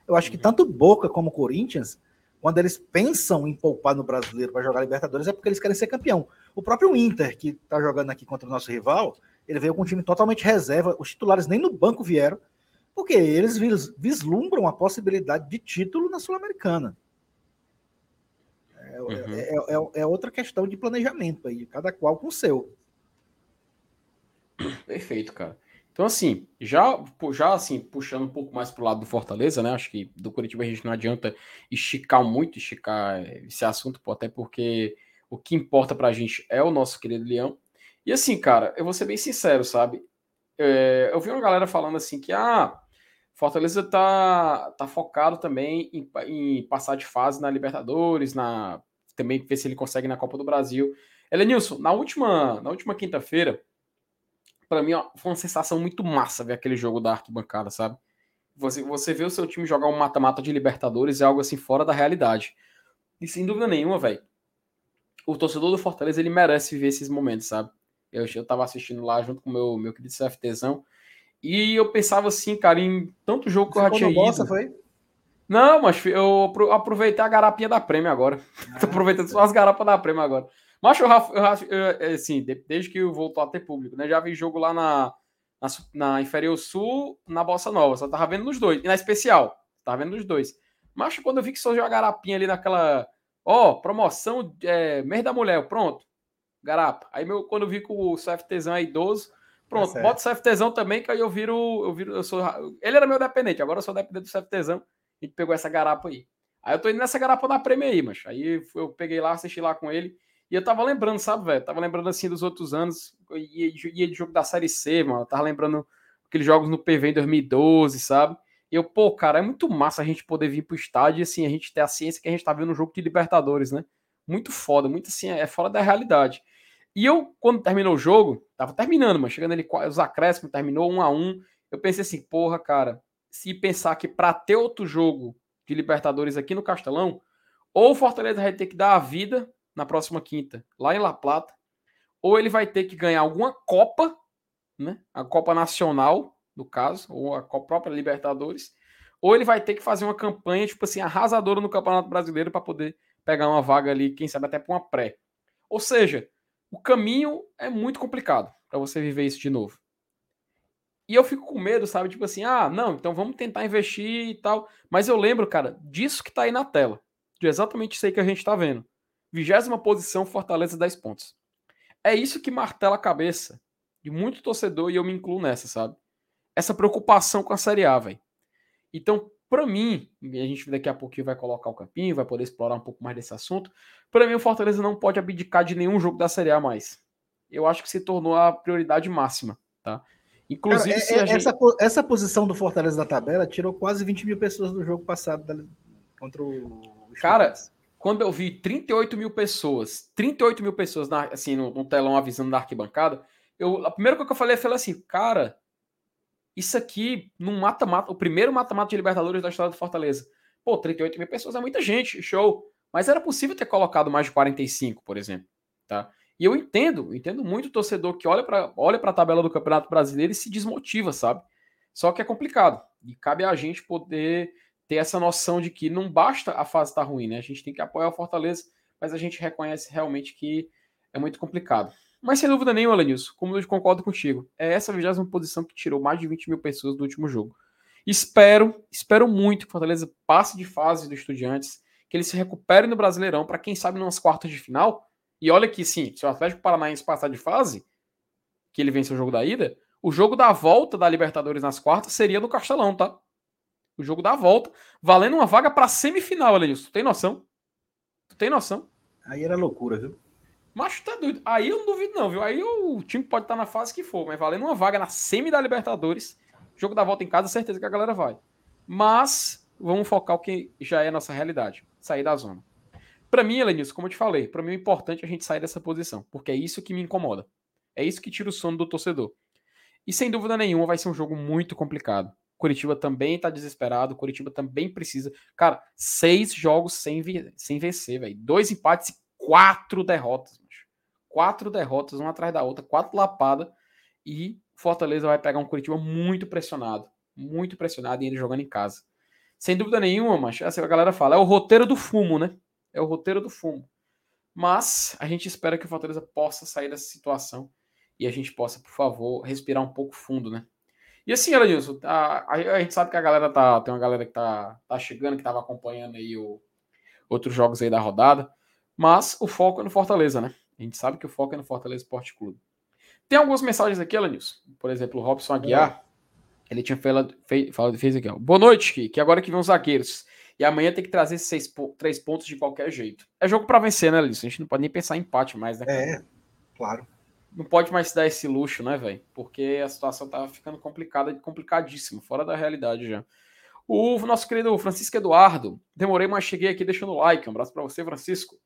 Eu acho que uhum. tanto Boca como Corinthians, quando eles pensam em poupar no brasileiro para jogar Libertadores, é porque eles querem ser campeão. O próprio Inter, que está jogando aqui contra o nosso rival, ele veio com um time totalmente reserva, os titulares nem no banco vieram, porque eles vislumbram a possibilidade de título na Sul-Americana. É, uhum. é, é, é, outra questão de planejamento aí, cada qual com o seu. Perfeito, cara. Então, assim, já, já assim, puxando um pouco mais pro lado do Fortaleza, né? Acho que do Curitiba a gente não adianta esticar muito, esticar esse assunto, pô, até porque o que importa pra gente é o nosso querido Leão. E assim, cara, eu vou ser bem sincero, sabe? É, eu vi uma galera falando assim que, ah, Fortaleza tá, tá focado também em, em passar de fase na Libertadores, na também ver se ele consegue na Copa do Brasil. Elenilson, na última, na última quinta-feira, para mim, ó, foi uma sensação muito massa ver aquele jogo da arquibancada, sabe? Você, você vê o seu time jogar um mata-mata de Libertadores é algo assim fora da realidade. E sem dúvida nenhuma, velho, o torcedor do Fortaleza ele merece viver esses momentos, sabe? Eu, eu tava assistindo lá junto com o meu, meu querido CFTzão. E eu pensava assim, cara, em tanto jogo que eu já tinha ido. Bossa, foi? Não, mas eu aproveitei a garapinha da prêmio agora. *laughs* Ah, Tô aproveitando só as garapas da prêmio agora. Mas eu, eu, eu, assim, desde que voltou a ter público, né? Já vi jogo lá na, na, na, Inferior Sul, na Bossa Nova. Só tava vendo nos dois. E na especial, tava vendo nos dois. Mas quando eu vi que só a garapinha ali naquela. Ó, oh, promoção é, mês da mulher, pronto. Garapa. Aí meu, quando eu vi que o CFTzão é idoso, pronto, é bota o CFTzão também, que aí eu viro. Eu viro. Eu sou, ele era meu dependente, agora eu sou dependente do CFTzão. A gente pegou essa garapa aí. Aí eu tô indo nessa garapa da prêmio aí, mas aí eu peguei lá, assisti lá com ele. E eu tava lembrando, sabe, velho? Tava lembrando assim dos outros anos. Ia, ia de jogo da Série C, mano. Eu tava lembrando aqueles jogos no PV em 2012, sabe? E eu, pô, cara, é muito massa a gente poder vir pro estádio e assim, a gente ter a ciência que a gente tá vendo um jogo de Libertadores, né? Muito foda, muito assim, é fora da realidade. E eu, quando terminou o jogo, tava terminando, mas chegando ali, os acréscimos, terminou um a um. Eu pensei assim, porra, cara, se pensar que para ter outro jogo de Libertadores aqui no Castelão, ou o Fortaleza vai ter que dar a vida na próxima quinta, lá em La Plata, ou ele vai ter que ganhar alguma Copa, né? A Copa Nacional, no caso, ou a própria Libertadores, ou ele vai ter que fazer uma campanha, tipo assim, arrasadora no Campeonato Brasileiro para poder pegar uma vaga ali, quem sabe até para uma pré. Ou seja, o caminho é muito complicado para você viver isso de novo. E eu fico com medo, sabe? Tipo assim, ah, não, então vamos tentar investir e tal. Mas eu lembro, cara, disso que tá aí na tela. De exatamente isso aí que a gente tá vendo. Vigésima posição, Fortaleza 10 pontos. É isso que martela a cabeça de muito torcedor e eu me incluo nessa, sabe? Essa preocupação com a Série A, velho. Então, para mim, a gente daqui a pouquinho vai colocar o campinho, vai poder explorar um pouco mais desse assunto. Para mim, o Fortaleza não pode abdicar de nenhum jogo da Série A mais. Eu acho que se tornou a prioridade máxima, tá? Inclusive, Cara, é, é, gente... essa, essa posição do Fortaleza da tabela tirou quase 20 mil pessoas do jogo passado da, contra o. Cara, quando eu vi 38 mil pessoas, 38 mil pessoas na, assim, no, no, telão avisando da arquibancada, eu, a primeira coisa que eu falei, eu falei assim, cara, isso aqui num mata-mata, o primeiro mata-mata de Libertadores da história do Fortaleza. Pô, 38 mil pessoas é muita gente, show. Mas era possível ter colocado mais de 45, por exemplo, tá? E eu entendo, entendo muito o torcedor que olha para olha a tabela do Campeonato Brasileiro e se desmotiva, sabe? Só que é complicado. E cabe a gente poder ter essa noção de que não basta a fase estar tá ruim, né? A gente tem que apoiar o Fortaleza, mas a gente reconhece realmente que é muito complicado. Mas sem dúvida nenhuma, Lenilson, como eu concordo contigo, é essa vigésima posição que tirou mais de 20 mil pessoas do último jogo. Espero, espero muito que o Fortaleza passe de fase do Estudiantes, que ele se recupere no Brasileirão, para quem sabe nas quartas de final. E olha que sim, se o Atlético Paranaense passar de fase, que ele vence o jogo da ida, o jogo da volta da Libertadores nas quartas seria no Castelão, tá? O jogo da volta, valendo uma vaga para semifinal, Elenilson. Tu tem noção? Tu tem noção? Aí era loucura, viu? Mas tá doido. Aí eu não duvido, não, viu? Aí o time pode estar na fase que for, mas valendo uma vaga na semi da Libertadores, jogo da volta em casa, certeza que a galera vai. Mas vamos focar o que já é a nossa realidade: sair da zona. Para mim, Elenilson, como eu te falei, para mim é importante a gente sair dessa posição, porque é isso que me incomoda. É isso que tira o sono do torcedor. E sem dúvida nenhuma vai ser um jogo muito complicado. Curitiba também tá desesperado, Curitiba também precisa. Cara, seis jogos sem, sem vencer, velho. Dois empates e quatro derrotas. Quatro derrotas, uma atrás da outra, quatro lapadas. E Fortaleza vai pegar um Curitiba muito pressionado. Muito pressionado e ainda jogando em casa. Sem dúvida nenhuma, mas essa a galera fala, é o roteiro do fumo, né? É o roteiro do fumo. Mas a gente espera que o Fortaleza possa sair dessa situação e a gente possa, por favor, respirar um pouco fundo, né? E assim, Elenilson, a, a, gente sabe que a galera tá. Tem uma galera que tá, tá chegando, que tava acompanhando aí o, outros jogos aí da rodada. Mas o foco é no Fortaleza, né? A gente sabe que o foco é no Fortaleza Esporte Clube. Tem algumas mensagens aqui, Elenilson. Por exemplo, o Robson Aguiar. É. Ele tinha falado, fez, fez aqui, ó. Boa noite, que agora que vem os zagueiros. E amanhã tem que trazer seis, três pontos de qualquer jeito. É jogo para vencer, né, Elenilson? A gente não pode nem pensar em empate mais, né? É, claro não pode mais se dar esse luxo, né, velho? Porque a situação tá ficando complicada, complicadíssima, fora da realidade já. O nosso querido Francisco Eduardo, demorei, mas cheguei aqui deixando o like. Um abraço para você, Francisco.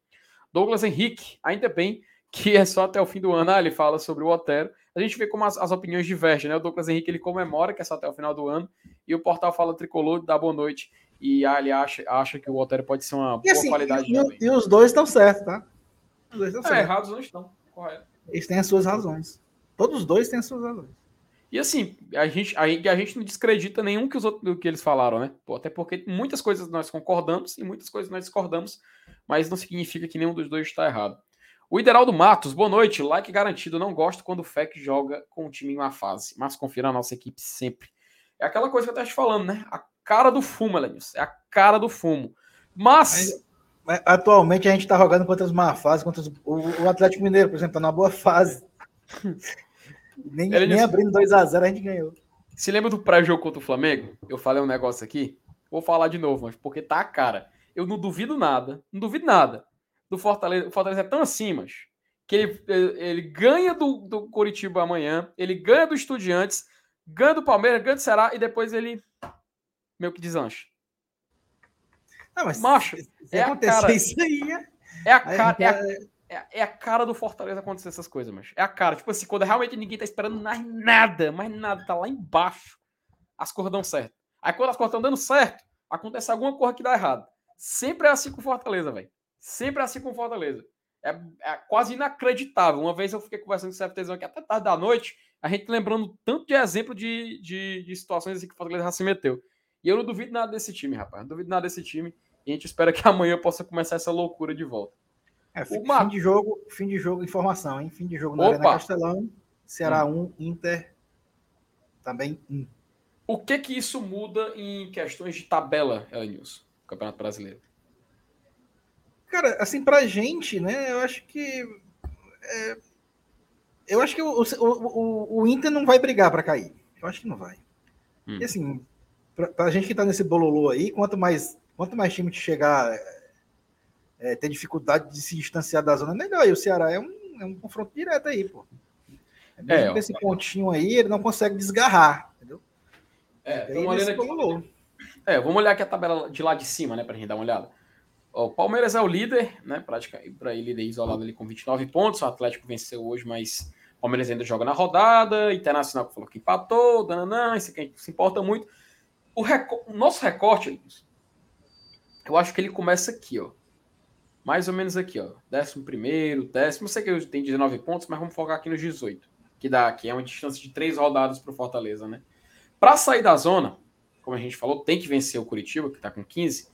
Douglas Henrique, ainda bem que é só até o fim do ano. Ah, ele fala sobre o Otero. A gente vê como as, as, opiniões divergem, né? O Douglas Henrique ele comemora que é só até o final do ano e o portal fala tricolor, dá boa noite e ah, ele acha, acha que o Otero pode ser uma e boa assim, qualidade. E, e, os dois estão certos, tá? Os dois estão é, certos. errados não estão, correto. Eles têm as suas razões. Todos os dois têm as suas razões. E assim, a gente, a, a gente não descredita nenhum que os outros do que eles falaram, né? Pô, até porque muitas coisas nós concordamos e muitas coisas nós discordamos, mas não significa que nenhum dos dois está errado. O Ideraldo Matos, boa noite. Like garantido. Não gosto quando o FEC joga com o time em uma fase, mas confira a nossa equipe sempre. É aquela coisa que eu estava te falando, né? A cara do fumo, Lenils. É a cara do fumo. Mas. Atualmente a gente está jogando contra os má fase, contra os, o, Atlético Mineiro, por exemplo, está na boa fase. *laughs* nem, nem abrindo 2x0 a, gente ganhou. Se lembra do pré-jogo contra o Flamengo? Eu falei um negócio aqui, vou falar de novo, mas porque tá a cara. Eu não duvido nada, não duvido nada do Fortaleza. O Fortaleza é tão assim, mas que ele, ele, ganha do, do Coritiba amanhã, ele ganha do Estudiantes, ganha do Palmeiras, ganha do Ceará e depois ele meio que deslancha. Não, mas Macho, se, se é acontecer cara, isso aí, é, é a cara. É a, é, é a, cara do Fortaleza acontecer essas coisas, mas é a cara. Tipo assim, quando realmente ninguém tá esperando mais nada, mais nada, tá lá embaixo, as cores dão certo. Aí quando as cores estão dando certo, acontece alguma coisa que dá errado. Sempre é assim com Fortaleza, velho. Sempre assim com Fortaleza. É, é, quase inacreditável. Uma vez eu fiquei conversando com o CFTzão aqui até tarde da noite, a gente lembrando tanto de exemplo de, de, de situações assim que o Fortaleza já se meteu. E eu não duvido nada desse time, rapaz. Não duvido nada desse time. E a gente espera que *laughs* amanhã possa começar essa loucura de volta. É, fim, Mar... de jogo, fim de jogo, informação, hein? Fim de jogo na Opa. Arena Castelão, Ceará 1, hum. um, Inter também 1. Um. O que que isso muda em questões de tabela, Elenilson, Campeonato Brasileiro? Cara, assim, pra gente, né, eu acho que. É, eu acho que o, o, o, o, Inter não vai brigar para cair. Eu acho que não vai. Hum. E assim, pra, pra gente que tá nesse bololô aí, quanto mais Quanto mais time chegar, é, ter dificuldade de se distanciar da zona, melhor. E o Ceará é um, é um confronto direto aí, pô. É, é esse pontinho aí, ele não consegue desgarrar, entendeu? É, vamos olhar aqui. É, vamos olhar aqui a tabela de lá de cima, né, pra gente dar uma olhada. O Palmeiras é o líder, né, praticamente, para ele líder isolado ali com 29 pontos. O Atlético venceu hoje, mas o Palmeiras ainda joga na rodada. Internacional falou que empatou, dananã, isso aqui se importa muito. O, nosso recorte, eu acho que ele começa aqui, ó. Mais ou menos aqui, ó. Décimo primeiro, décimo. Sei que tem 19 pontos, mas vamos focar aqui nos 18. Que dá aqui. É uma distância de três rodadas para o Fortaleza, né? Para sair da zona, como a gente falou, tem que vencer o Curitiba, que está com 15.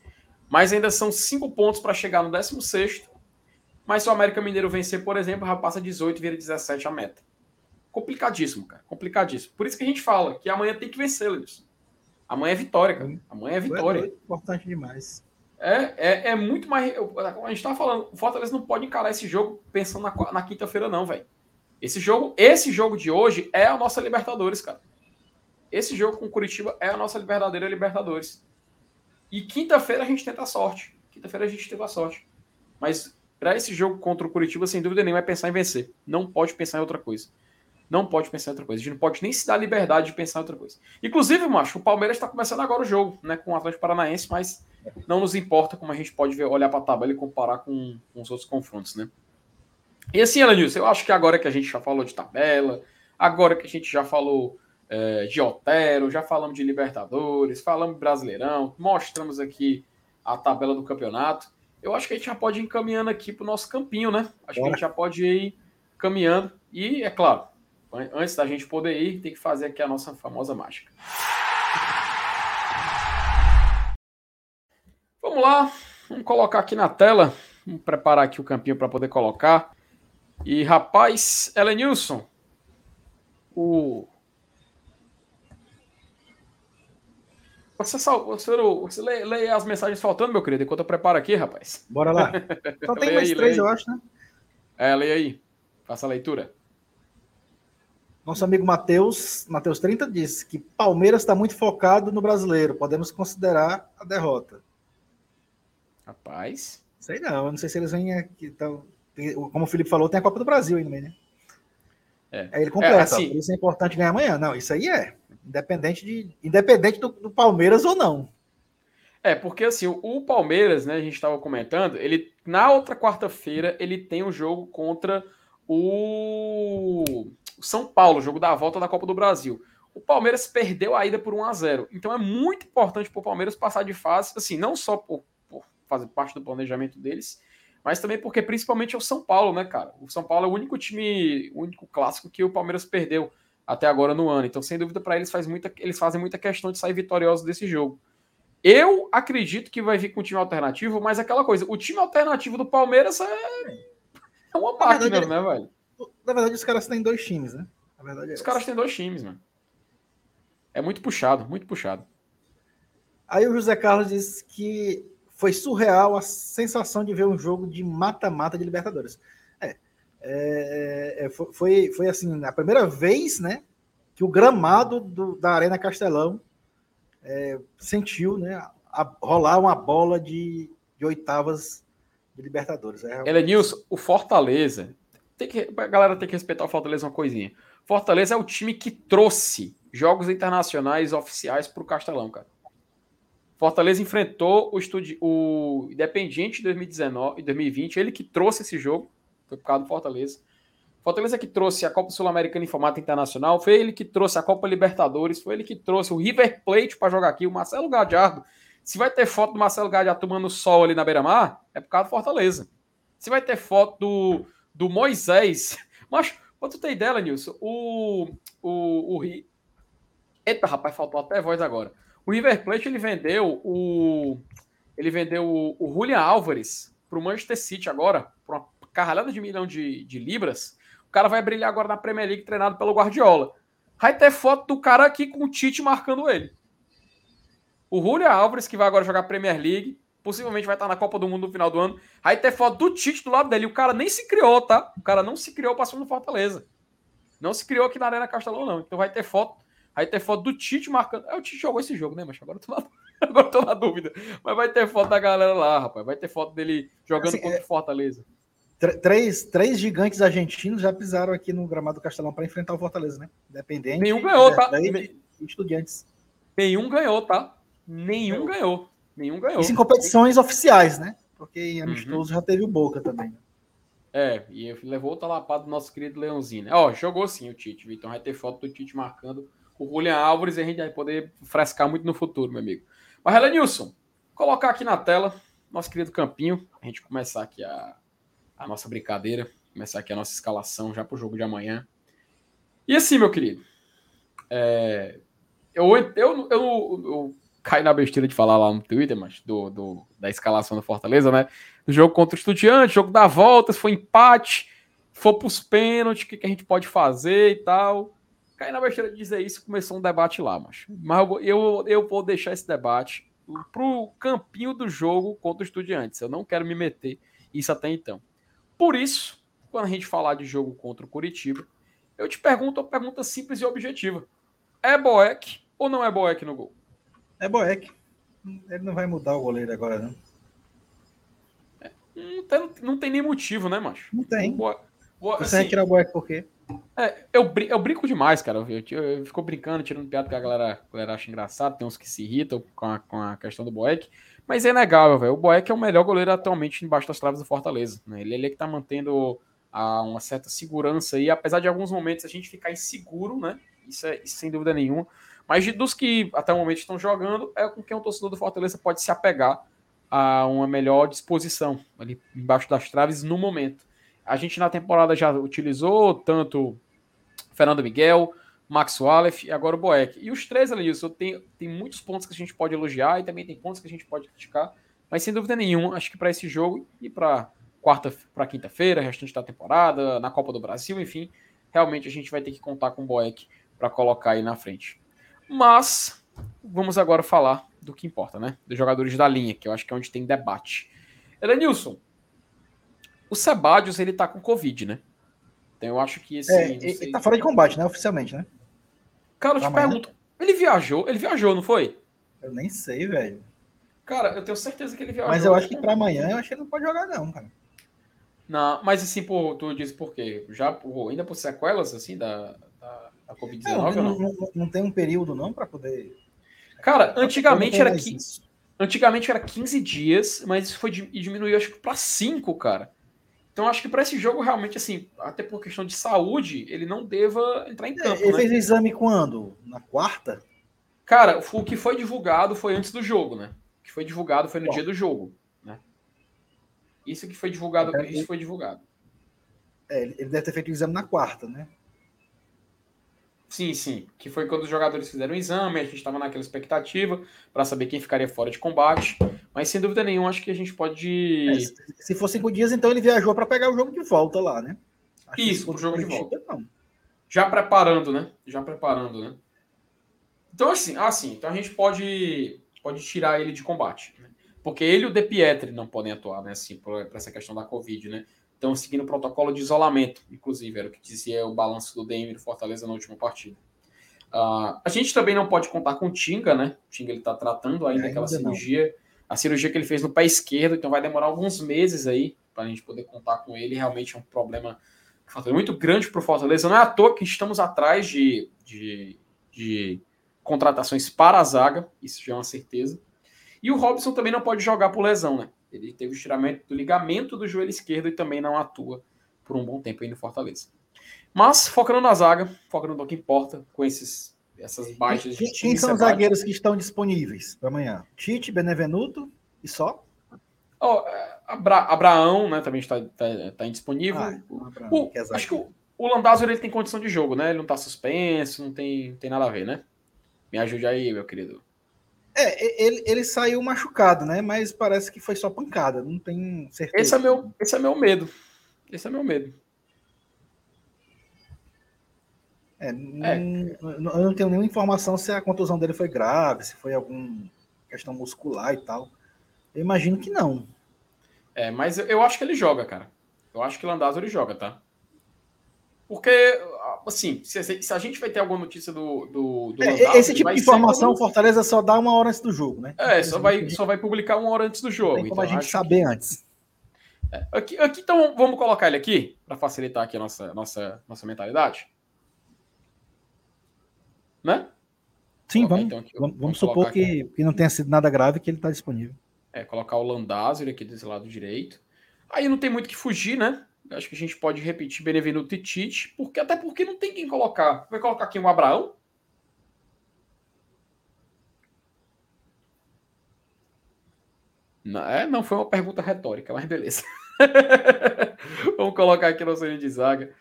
Mas ainda são cinco pontos para chegar no 16. Mas se o América Mineiro vencer, por exemplo, já passa 18 e vira 17 a meta. Complicadíssimo, cara. Complicadíssimo. Por isso que a gente fala que amanhã tem que vencer, Luiz. Amanhã é vitória, cara. Amanhã é vitória. É importante demais. É, é, é muito mais. A gente tá falando, o Fortaleza não pode encarar esse jogo pensando na, na quinta-feira, não, velho. Esse jogo, esse jogo de hoje é a nossa Libertadores, cara. Esse jogo com o Curitiba é a nossa verdadeira Libertadores. E quinta-feira a gente tenta a sorte. Quinta-feira a gente tenta a sorte. Mas para esse jogo contra o Curitiba, sem dúvida nenhuma, é pensar em vencer. Não pode pensar em outra coisa. Não pode pensar em outra coisa. A gente não pode nem se dar liberdade de pensar em outra coisa. Inclusive, macho, o Palmeiras está começando agora o jogo, né? Com o Atlético Paranaense, mas não nos importa como a gente pode ver, olhar para a tabela e comparar com, com, os outros confrontos, né? E assim, Elenilson, eu acho que agora que a gente já falou de tabela, agora que a gente já falou é, de Otero, já falamos de Libertadores, falamos de Brasileirão, mostramos aqui a tabela do campeonato. Eu acho que a gente já pode ir encaminhando aqui para o nosso campinho, né? Acho que a gente já pode ir caminhando. E, é claro, antes da gente poder ir, tem que fazer aqui a nossa famosa mágica. Vamos lá, vamos colocar aqui na tela. Vamos preparar aqui o campinho para poder colocar. E, rapaz, Elenilson, o Você, só, você, você lê, lê, as mensagens faltando, meu querido, enquanto eu preparo aqui, rapaz. Bora lá. *laughs* Só tem mais aí, três, eu acho, né? É, leia aí. Faça a leitura. Nosso amigo Matheus, Matheus 30, disse que Palmeiras está muito focado no brasileiro. Podemos considerar a derrota. Rapaz. Sei não, eu não sei se eles vêm aqui. Como o Felipe falou, tem a Copa do Brasil aí no meio, né? É. Aí ele completa, é, assim, por isso é importante ganhar amanhã. Não, isso aí é. Independente, de, independente do, do Palmeiras ou não. É, porque assim, o, Palmeiras, né, a gente estava comentando, ele na outra quarta-feira ele tem um jogo contra o São Paulo, jogo da volta da Copa do Brasil. O Palmeiras perdeu a ida por 1 a 0. Então é muito importante para o Palmeiras passar de fase, assim, não só por, por fazer parte do planejamento deles, mas também porque principalmente é o São Paulo, né, cara? O São Paulo é o único time, o único clássico que o Palmeiras perdeu até agora no ano. Então, sem dúvida, para eles faz muita, eles fazem muita questão de sair vitoriosos desse jogo. Eu acredito que vai vir com um time alternativo, mas aquela coisa, o time alternativo do Palmeiras é, é uma máquina, verdade, né, velho? Na verdade, os caras têm dois times, né? Na verdade é os caras têm dois times, mano. É muito puxado, muito puxado. Aí o José Carlos disse que foi surreal a sensação de ver um jogo de mata-mata de Libertadores. É, é, é foi, foi assim, a primeira vez, né, que o gramado do, da Arena Castelão é, sentiu, né, a, rolar uma bola de, de oitavas de Libertadores. É, Elenilson, o Fortaleza, tem que, a galera tem que respeitar o Fortaleza uma coisinha. Fortaleza é o time que trouxe jogos internacionais oficiais para o Castelão, cara. Fortaleza enfrentou o, estudi o Independiente em 2019 e 2020, ele que trouxe esse jogo, foi por causa do Fortaleza. Fortaleza que trouxe a Copa Sul-Americana em formato internacional, foi ele que trouxe a Copa Libertadores, foi ele que trouxe o River Plate para jogar aqui, o Marcelo Gadiardo. Se vai ter foto do Marcelo Gadiardo tomando sol ali na beira-mar, é por causa do Fortaleza. Se vai ter foto do, do Moisés. *laughs* Mas, pra tu ter ideia, Nilson, o, o, o. Eita, rapaz, faltou até voz agora. O River Plate ele vendeu o ele vendeu o, o Julian Álvares para o Manchester City agora, por uma carralhada de milhão de, de libras. O cara vai brilhar agora na Premier League treinado pelo Guardiola. Vai ter foto do cara aqui com o Tite marcando ele. O Julian Álvares, que vai agora jogar Premier League, possivelmente vai estar na Copa do Mundo no final do ano. Aí ter foto do Tite do lado dele. O cara nem se criou, tá? O cara não se criou passando no Fortaleza. Não se criou aqui na Arena Castelão, não. Então vai ter foto Aí ter foto do Tite marcando. É, o Tite jogou esse jogo, né, mas agora eu tô na, *laughs* agora eu tô na dúvida. Mas vai ter foto da galera lá, rapaz. Vai ter foto dele jogando assim, contra o é... Fortaleza. Três, três gigantes argentinos já pisaram aqui no gramado do Castelão para enfrentar o Fortaleza, né? Dependente. Nenhum ganhou, tá? estudiantes. Nenhum ganhou, tá? Nenhum ganhou. Nenhum ganhou. Isso em competições oficiais, né? Porque em amistoso uhum. já teve o Boca também. É, e levou o lapada do nosso querido Leãozinho, né? Ó, jogou sim o Tite, Então vai ter foto do Tite marcando o Julian Álvares e a gente vai poder frescar muito no futuro, meu amigo. Mas, Relanilson, colocar aqui na tela nosso querido Campinho, a gente começar aqui a, a nossa brincadeira, começar aqui a nossa escalação já para o jogo de amanhã. E assim, meu querido, é, eu, eu, eu, eu, caí na besteira de falar lá no Twitter, mas do, do, da escalação do Fortaleza, né? Do jogo contra o Estudiante, jogo da volta, se for empate, for para os pênaltis, o que, que a gente pode fazer e tal. Caí na besteira de dizer isso começou um debate lá, mas, mas eu, eu, eu vou deixar esse debate pro campinho do jogo contra o Estudiantes. Eu não quero me meter isso até então. Por isso, quando a gente falar de jogo contra o Curitiba, eu te pergunto uma pergunta simples e objetiva. É Boeck ou não é Boeck no gol? É Boeck. Ele não vai mudar o goleiro agora, não. É, não, tem, não tem nem motivo, né, macho? Não tem. Boa, boa, Você assim, vai tirar o Boeck por quê? É, eu, eu brinco demais, cara. Eu, eu, eu fico brincando, tirando piada que a galera, a galera acha engraçado. Tem uns que se irritam com a, com a questão do Boeck. Mas é inegável, velho. O Boeck é o melhor goleiro atualmente embaixo das traves do Fortaleza. Né? Ele, ele é que tá mantendo a, uma certa segurança aí, apesar de alguns momentos a gente ficar inseguro, né? Isso, é, isso sem dúvida nenhuma. Mas de, dos que até o momento estão jogando, é com quem o torcedor do Fortaleza pode se apegar a uma melhor disposição ali embaixo das traves no momento. A gente na temporada já utilizou tanto Fernando Miguel, Max Wallef e agora o Boeck. E os três ali, isso tem, tem muitos pontos que a gente pode elogiar e também tem pontos que a gente pode criticar. Mas sem dúvida nenhuma, acho que para esse jogo e para quarta para quinta-feira, restante da temporada, na Copa do Brasil, enfim, realmente a gente vai ter que contar com o Boeck para colocar aí na frente. Mas vamos agora falar do que importa, né? Dos jogadores da linha, que eu acho que é onde tem debate. Elenilson, o Sebadios ele tá com Covid, né? Então eu acho que esse. É, ele tá fora de combate, né? Oficialmente, né? Cara, eu te pergunto, ele viajou? Ele viajou, não foi? Eu nem sei, velho. Cara, eu tenho certeza que ele viajou. Mas eu acho que para amanhã eu acho que ele não pode jogar, não, cara. Não, mas assim, por, tu diz por quê? Já por, ainda por sequelas assim da, da, da Covid-19 não, não, não? não, tem um período não para poder. Cara, antigamente era 15, antigamente era 15 dias, mas isso foi diminuiu acho que para 5, cara. Então acho que para esse jogo realmente assim, até por questão de saúde, ele não deva entrar em campo, Ele né? fez o exame quando? Na quarta? Cara, o que foi divulgado foi antes do jogo, né? O que foi divulgado foi no Bom. dia do jogo. Isso que foi divulgado, é, isso foi divulgado. É, ele deve ter feito o exame na quarta, né? Sim, sim. Que foi quando os jogadores fizeram o exame, a gente estava naquela expectativa para saber quem ficaria fora de combate. Mas sem dúvida nenhuma, acho que a gente pode. É, se for cinco dias, então ele viajou para pegar o jogo de volta lá, né? Acho Isso, o jogo de volta. Não. Já preparando, né? Já preparando, né? Então, assim, assim, então a gente pode, pode tirar ele de combate. Né? Porque ele e o De Pietri não podem atuar, né? Assim, para essa questão da Covid, né? Estão seguindo o protocolo de isolamento, inclusive, era o que dizia o balanço do DM do Fortaleza na última partida. Uh, a gente também não pode contar com o Tinga, né? O Tinga ele está tratando ainda é, aquela cirurgia, não. a cirurgia que ele fez no pé esquerdo, então vai demorar alguns meses aí para a gente poder contar com ele. Realmente é um problema muito grande para o Fortaleza. Não é à toa que estamos atrás de, de, de contratações para a zaga, isso já é uma certeza. E o Robson também não pode jogar por lesão, né? Ele teve o estiramento do ligamento do joelho esquerdo e também não atua por um bom tempo aí no Fortaleza. Mas, focando na zaga, focando no que importa, com esses, essas baixas de Quem são os zagueiros que estão disponíveis para amanhã? Tite, Benevenuto e só? Oh, Abra Abraão, né, também está, está, está indisponível. Ah, o, é acho que o, o Landázur ele tem condição de jogo, né? Ele não está suspenso, não tem, tem nada a ver, né? Me ajude aí, meu querido. É, ele, ele saiu machucado, né? Mas parece que foi só pancada, não tem certeza. Esse é meu, esse é meu medo. Esse é meu medo. É, é. Não, eu não tenho nenhuma informação se a contusão dele foi grave, se foi alguma questão muscular e tal. Eu imagino que não. É, mas eu acho que ele joga, cara. Eu acho que o Landazzo ele joga, tá? Porque assim, se, se, a gente vai ter alguma notícia do. do, do é, esse tipo de informação, Fortaleza só dá uma hora antes do jogo, né? É, só vai, só vai publicar uma hora antes do jogo. Tem como então, a gente saber que... antes. É, aqui, aqui, então, vamos colocar ele aqui, para facilitar aqui a nossa, nossa, nossa mentalidade. Né? Sim, vamos, então aqui, vamos, vamos supor que, que não tenha sido nada grave que ele está disponível. É, colocar o Landázuri aqui desse lado direito. Aí não tem muito que fugir, né? Acho que a gente pode repetir Benevenuto e Tite, porque, até porque não tem quem colocar. Vai colocar aqui um Abraão? Não, é, não foi uma pergunta retórica, mas beleza. *laughs* Vamos colocar aqui nossa linha de zaga.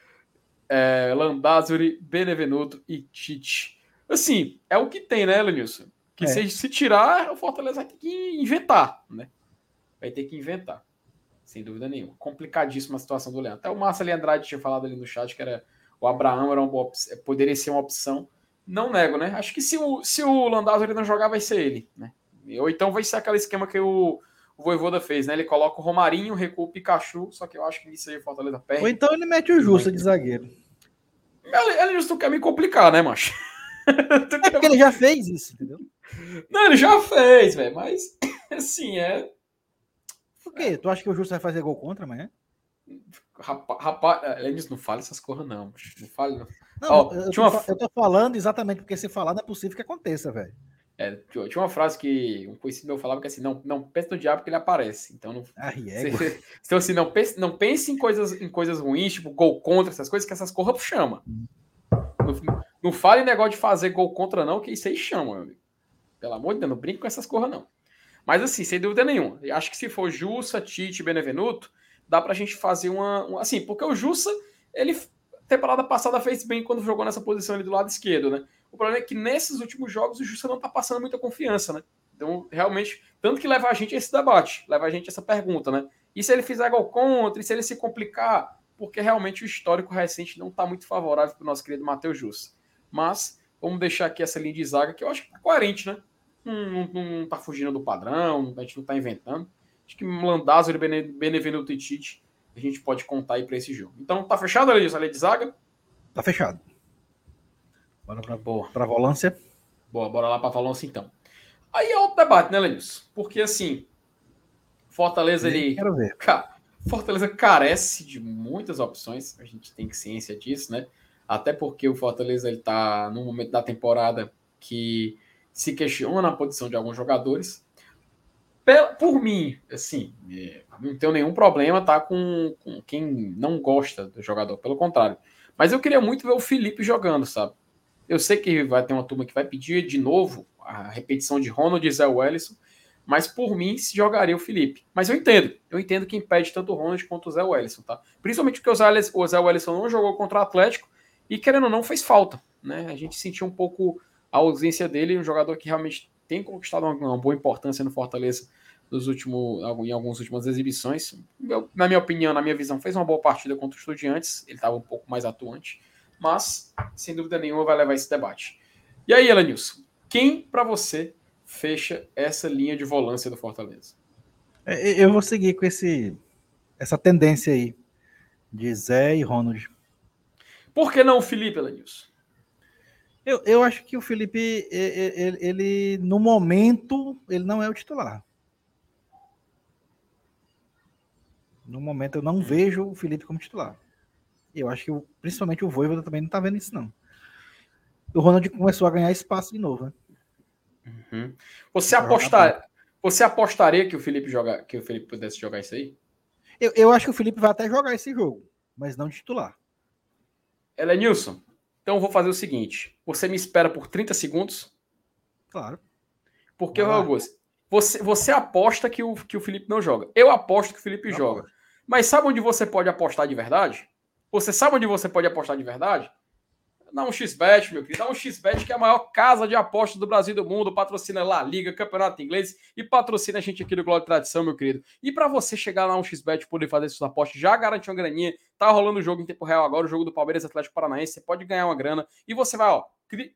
É, Landázuri, Benevenuto e Tite. Assim, é o que tem, né, Lenilson? Que é. se, se tirar, o Fortaleza vai ter que inventar, né? Vai ter que inventar sem dúvida nenhuma. Complicadíssima a situação do Leandro. Até o Márcio Andrade tinha falado ali no chat que era o Abraão era uma boa, poderia ser uma opção. Não nego, né? Acho que se o, se o Landazzo ele não jogar, vai ser ele, né? Ou então vai ser aquele esquema que o, o Voivoda fez, né? Ele coloca o Romarinho, recua o Pikachu, só que eu acho que isso aí o Fortaleza perde. Ou então ele mete o Justa de zagueiro. Ele, ele justo quer me complicar, né, macho? é porque ele já fez isso, entendeu? Não, ele já fez, velho, mas *laughs* assim, é. Por quê? Tu acha que o Justo vai fazer gol contra amanhã? Rapaz, rapaz Eles não fala essas coisas, não. Não fale, não. Não, oh, eu, tô, uma... eu, tô, falando exatamente porque se falar não é possível que aconteça, velho. É, tinha uma frase que um conhecido meu falava que assim, não, não pense no diabo que ele aparece. Então não. Ah, é, *laughs* então, assim, não pense, não pense em coisas, em coisas ruins, tipo gol contra, essas coisas, que essas corras chama. Não, não fale negócio de fazer gol contra, não, que isso aí chama, meu amigo. Pelo amor de Deus, não brinque com essas corras, não. Mas assim, sem dúvida nenhuma. Acho que se for Jussa, Tite Benevenuto, dá pra gente fazer uma, uma. Assim, porque o Jussa, ele temporada passada fez bem quando jogou nessa posição ali do lado esquerdo, né? O problema é que nesses últimos jogos o Justa não tá passando muita confiança, né? Então, realmente, tanto que leva a gente a esse debate, leva a gente a essa pergunta, né? E se ele fizer gol contra, e se ele se complicar? Porque realmente o histórico recente não tá muito favorável para o nosso querido Matheus Justa. Mas vamos deixar aqui essa linha de zaga que eu acho que é coerente, né? Não, não, tá fugindo do padrão, a gente não tá inventando. Acho que Landázuri, Benevenuto e Tite a gente pode contar aí para esse jogo. Então, tá fechado, ali a de zaga? Tá fechado. Bora pra, Boa. pra volância. Boa, bora lá pra volância então. Aí é outro debate, né, Lenilson? Porque assim, Fortaleza ele. Quero ver. Fortaleza carece de muitas opções, a gente tem ciência disso, né? Até porque o Fortaleza ele tá num momento da temporada que se questiona a posição de alguns jogadores por mim, assim, é, não tenho nenhum problema tá com, com, quem não gosta do jogador, pelo contrário. Mas eu queria muito ver o Felipe jogando, sabe? Eu sei que vai ter uma turma que vai pedir de novo a repetição de Ronald e Zé Wellison, mas por mim se jogaria o Felipe. Mas eu entendo, eu entendo que impede tanto o Ronald quanto o Zé Wellison, tá? Principalmente porque o Zé, Wellison não jogou contra o Atlético e, querendo ou não, fez falta, né? A gente sentiu um pouco a ausência dele, um jogador que realmente tem conquistado uma, uma boa importância no Fortaleza nos últimos, em algumas últimas exibições. Eu, na minha opinião, na minha visão, fez uma boa partida contra o Estudiantes. Ele estava um pouco mais atuante, mas sem dúvida nenhuma vai levar esse debate. E aí, Elenilson, quem para você fecha essa linha de volância do Fortaleza? É, eu vou seguir com esse essa tendência aí de Zé e Ronald. Por que não o Felipe, Elenilson? Eu, eu acho que o Felipe, ele, ele, no momento, ele não é o titular. No momento eu não vejo o Felipe como titular. Eu acho que principalmente o Voivoda também não tá vendo isso, não. O Ronald começou a ganhar espaço de novo, né? Uhum. Você, apostar, você apostaria que o Felipe joga, que o Felipe pudesse jogar isso aí? Eu, eu acho que o Felipe vai até jogar esse jogo, mas não titular. Ela é Nilson. Então eu vou fazer o seguinte: você me espera por 30 segundos? Claro. Porque, Augusto, você, você aposta que o, que o Felipe não joga. Eu aposto que o Felipe não joga. Pode. Mas sabe onde você pode apostar de verdade? Você sabe onde você pode apostar de verdade? Dá um XBet, meu querido. Dá um XBet que é a maior casa de apostas do Brasil e do mundo. Patrocina lá Liga, Campeonato Inglês e patrocina a gente aqui do Glória e Tradição, meu querido. E para você chegar lá um XBet e poder fazer suas apostas, já garantir uma graninha. Tá rolando o jogo em tempo real agora, o jogo do Palmeiras Atlético Paranaense. Você pode ganhar uma grana e você vai, ó,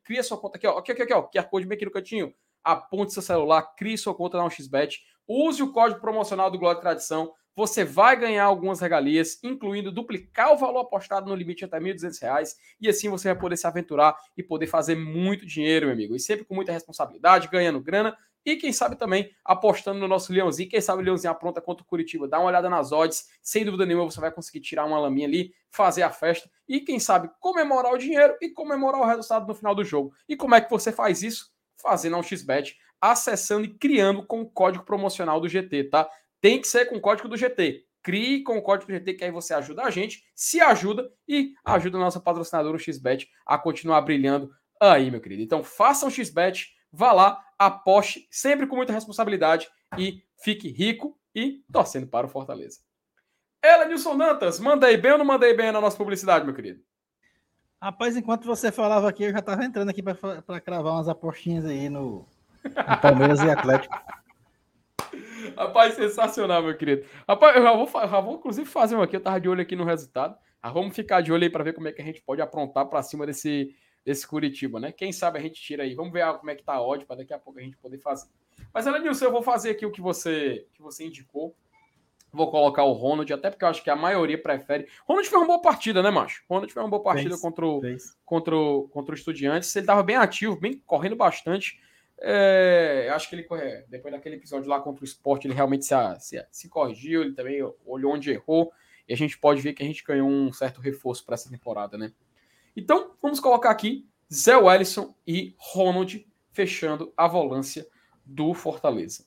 cria sua conta aqui, ó. Aqui, aqui, aqui, ó. QR Code bem aqui no cantinho. Aponte seu celular, crie sua conta na um XBet. Use o código promocional do Glória e Tradição você vai ganhar algumas regalias, incluindo duplicar o valor apostado no limite até R$ 1.200, e assim você vai poder se aventurar e poder fazer muito dinheiro, meu amigo. E sempre com muita responsabilidade, ganhando grana e quem sabe também apostando no nosso Leãozinho. Quem sabe o Leãozinho apronta contra o Curitiba. Dá uma olhada nas odds, sem dúvida nenhuma você vai conseguir tirar uma laminha ali, fazer a festa e quem sabe comemorar o dinheiro e comemorar o resultado no final do jogo. E como é que você faz isso? Fazendo um XBet, acessando e criando com o código promocional do GT, tá? Tem que ser com o código do GT. Crie com o código do GT, que aí você ajuda a gente, se ajuda e ajuda a nossa patrocinadora, o XBET, a continuar brilhando aí, meu querido. Então, faça um XBET, vá lá, aposte, sempre com muita responsabilidade e fique rico e torcendo para o Fortaleza. Ela, Nilson Dantas, mandei bem ou não mandei bem na nossa publicidade, meu querido? Rapaz, enquanto você falava aqui, eu já estava entrando aqui para cravar umas apostinhas aí no, no *laughs* Palmeiras e Atlético. Rapaz, sensacional, meu querido. Rapaz, eu já vou, já vou inclusive fazer um aqui. Eu tava de olho aqui no resultado. Ah, vamos ficar de olho aí para ver como é que a gente pode aprontar para cima desse, desse Curitiba, né? Quem sabe a gente tira aí. Vamos ver como é que tá a odd para daqui a pouco a gente poder fazer. Mas, Elenilson, eu vou fazer aqui o que você, que você indicou. Vou colocar o Ronald, até porque eu acho que a maioria prefere. Ronald foi uma boa partida, né, macho? Ronald foi uma boa partida fez, contra, o, contra, o, contra o Estudiantes. Ele estava bem ativo, bem correndo bastante. É, acho que ele, depois daquele episódio lá contra o esporte, ele realmente se, se, se, corrigiu, ele também olhou onde errou, e a gente pode ver que a gente ganhou um certo reforço para essa temporada, né? Então, vamos colocar aqui Zé Wellison e Ronald fechando a volância do Fortaleza.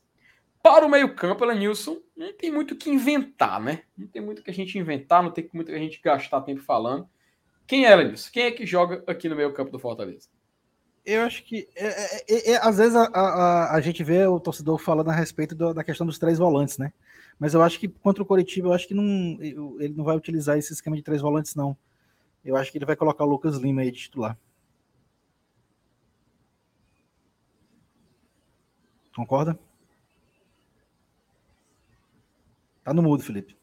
Para o meio-campo, Elenilson, não tem muito o que inventar, né? Não tem muito que a gente inventar, não tem muito que a gente gastar tempo falando. Quem é, Elenilson? Quem é que joga aqui no meio-campo do Fortaleza? Eu acho que é, é, é, é às vezes a, a, a, gente vê o torcedor falando a respeito do, da questão dos três volantes, né? Mas eu acho que contra o Coritiba, eu acho que não, ele não vai utilizar esse esquema de três volantes, não. Eu acho que ele vai colocar o Lucas Lima aí de titular. Concorda? Tá no mudo, Felipe.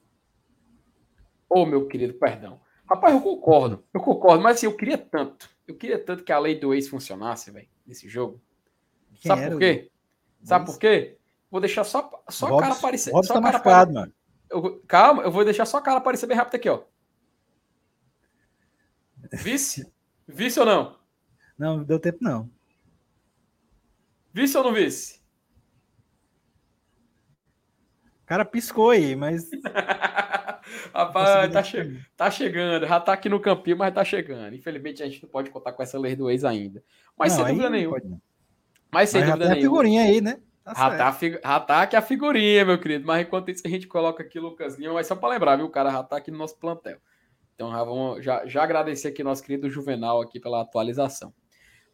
Ô, oh, meu querido, perdão. Rapaz, eu concordo. Eu concordo, mas assim, eu queria tanto. Eu queria tanto que a lei do ex funcionasse, velho, nesse jogo. Quem Sabe por quê? Sabe por quê? Vou deixar só, só Robson, a cara aparecer. Robson só tá machucado, mano. Eu, calma, eu vou deixar só a cara aparecer bem rápido aqui, ó. Vice? Vice ou não? Não, deu tempo não. Vice ou não vice? O cara piscou aí, mas. *laughs* Rapaz, tá, che tá, chegando. Já tá aqui no campinho, mas tá chegando. Infelizmente a gente não pode contar com essa lei do ex ainda. Mas não, sem dúvida nenhuma. Mas sem mas dúvida nenhuma. a figurinha aí, né? Tá já, tá, já tá aqui a figurinha, meu querido. Mas enquanto isso, a gente coloca aqui o Lucas Lima. Mas só para lembrar, viu? O cara já tá aqui no nosso plantel. Então já vamos já, já agradecer aqui nosso querido Juvenal aqui pela atualização.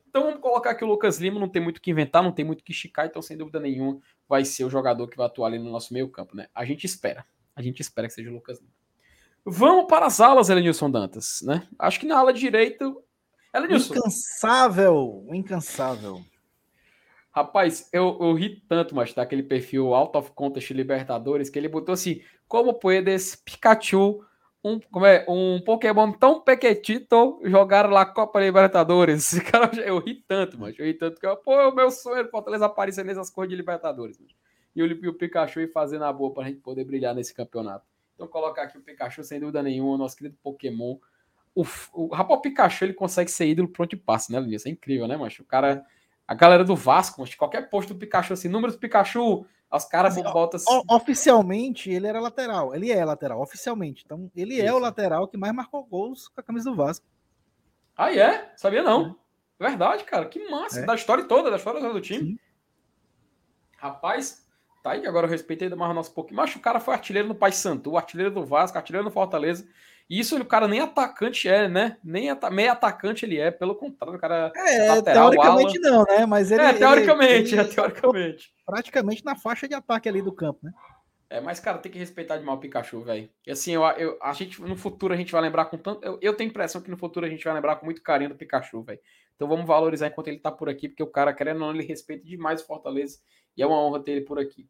Então vamos colocar aqui o Lucas Lima, não tem muito o que inventar, não tem muito o que esticar, então sem dúvida nenhuma vai ser o jogador que vai atuar ali no nosso meio campo, né? A gente espera, a gente espera que seja o Lucas Lima. Vamos para as alas, Elenilson Dantas, né? Acho que na ala direita... Elenilson... Incansável, incansável. Rapaz, eu, eu ri tanto, mas tá aquele perfil Out of Contest Libertadores, que ele botou assim, como puedes Pikachu um, como é, um Pokémon tão pequetito jogaram lá Copa Libertadores. *laughs* Cara, eu ri tanto, mas eu ri tanto que eu, pô, o meu sonho é Fortaleza aparecer nessas cores de Libertadores. Mano. E o, o Pikachu e fazer na boa pra gente poder brilhar nesse campeonato. Então colocar aqui o Pikachu sem dúvida nenhuma, nosso querido Pokémon. O, o, rapaz, o Pikachu ele consegue ser ídolo pronto e passe, né, Luiz? É incrível, né, macho? O cara, a galera do Vasco, mas qualquer posto do Pikachu assim, números do Pikachu, os caras assim, botam assim. Oficialmente, ele era lateral. Ele é lateral, oficialmente. Então, ele Isso. é o lateral que mais marcou gols com a camisa do Vasco. Ah, é? Sabia não. É. Verdade, cara. Que massa. É. Da história toda, da história toda do time. Sim. Rapaz, tá aí. Agora eu respeitei mais o nosso pouquinho. Mas o cara foi artilheiro no Paysandu, artilheiro do Vasco, artilheiro no Fortaleza. E isso o cara nem atacante é, né? Nem at meio atacante ele é, pelo contrário, o cara é, lateral, teoricamente ala. não, né? Mas ele É, teoricamente, ele, é, teoricamente. Praticamente na faixa de ataque ali do campo, né? É, mas cara, tem que respeitar demais o Pikachu, velho. E assim, eu, eu, a gente no futuro a gente vai lembrar com tanto, eu, eu tenho a impressão que no futuro a gente vai lembrar com muito carinho do Pikachu, velho. Então vamos valorizar enquanto ele tá por aqui, porque o cara querendo ou não, ele respeita demais o Fortaleza e é uma honra ter ele por aqui.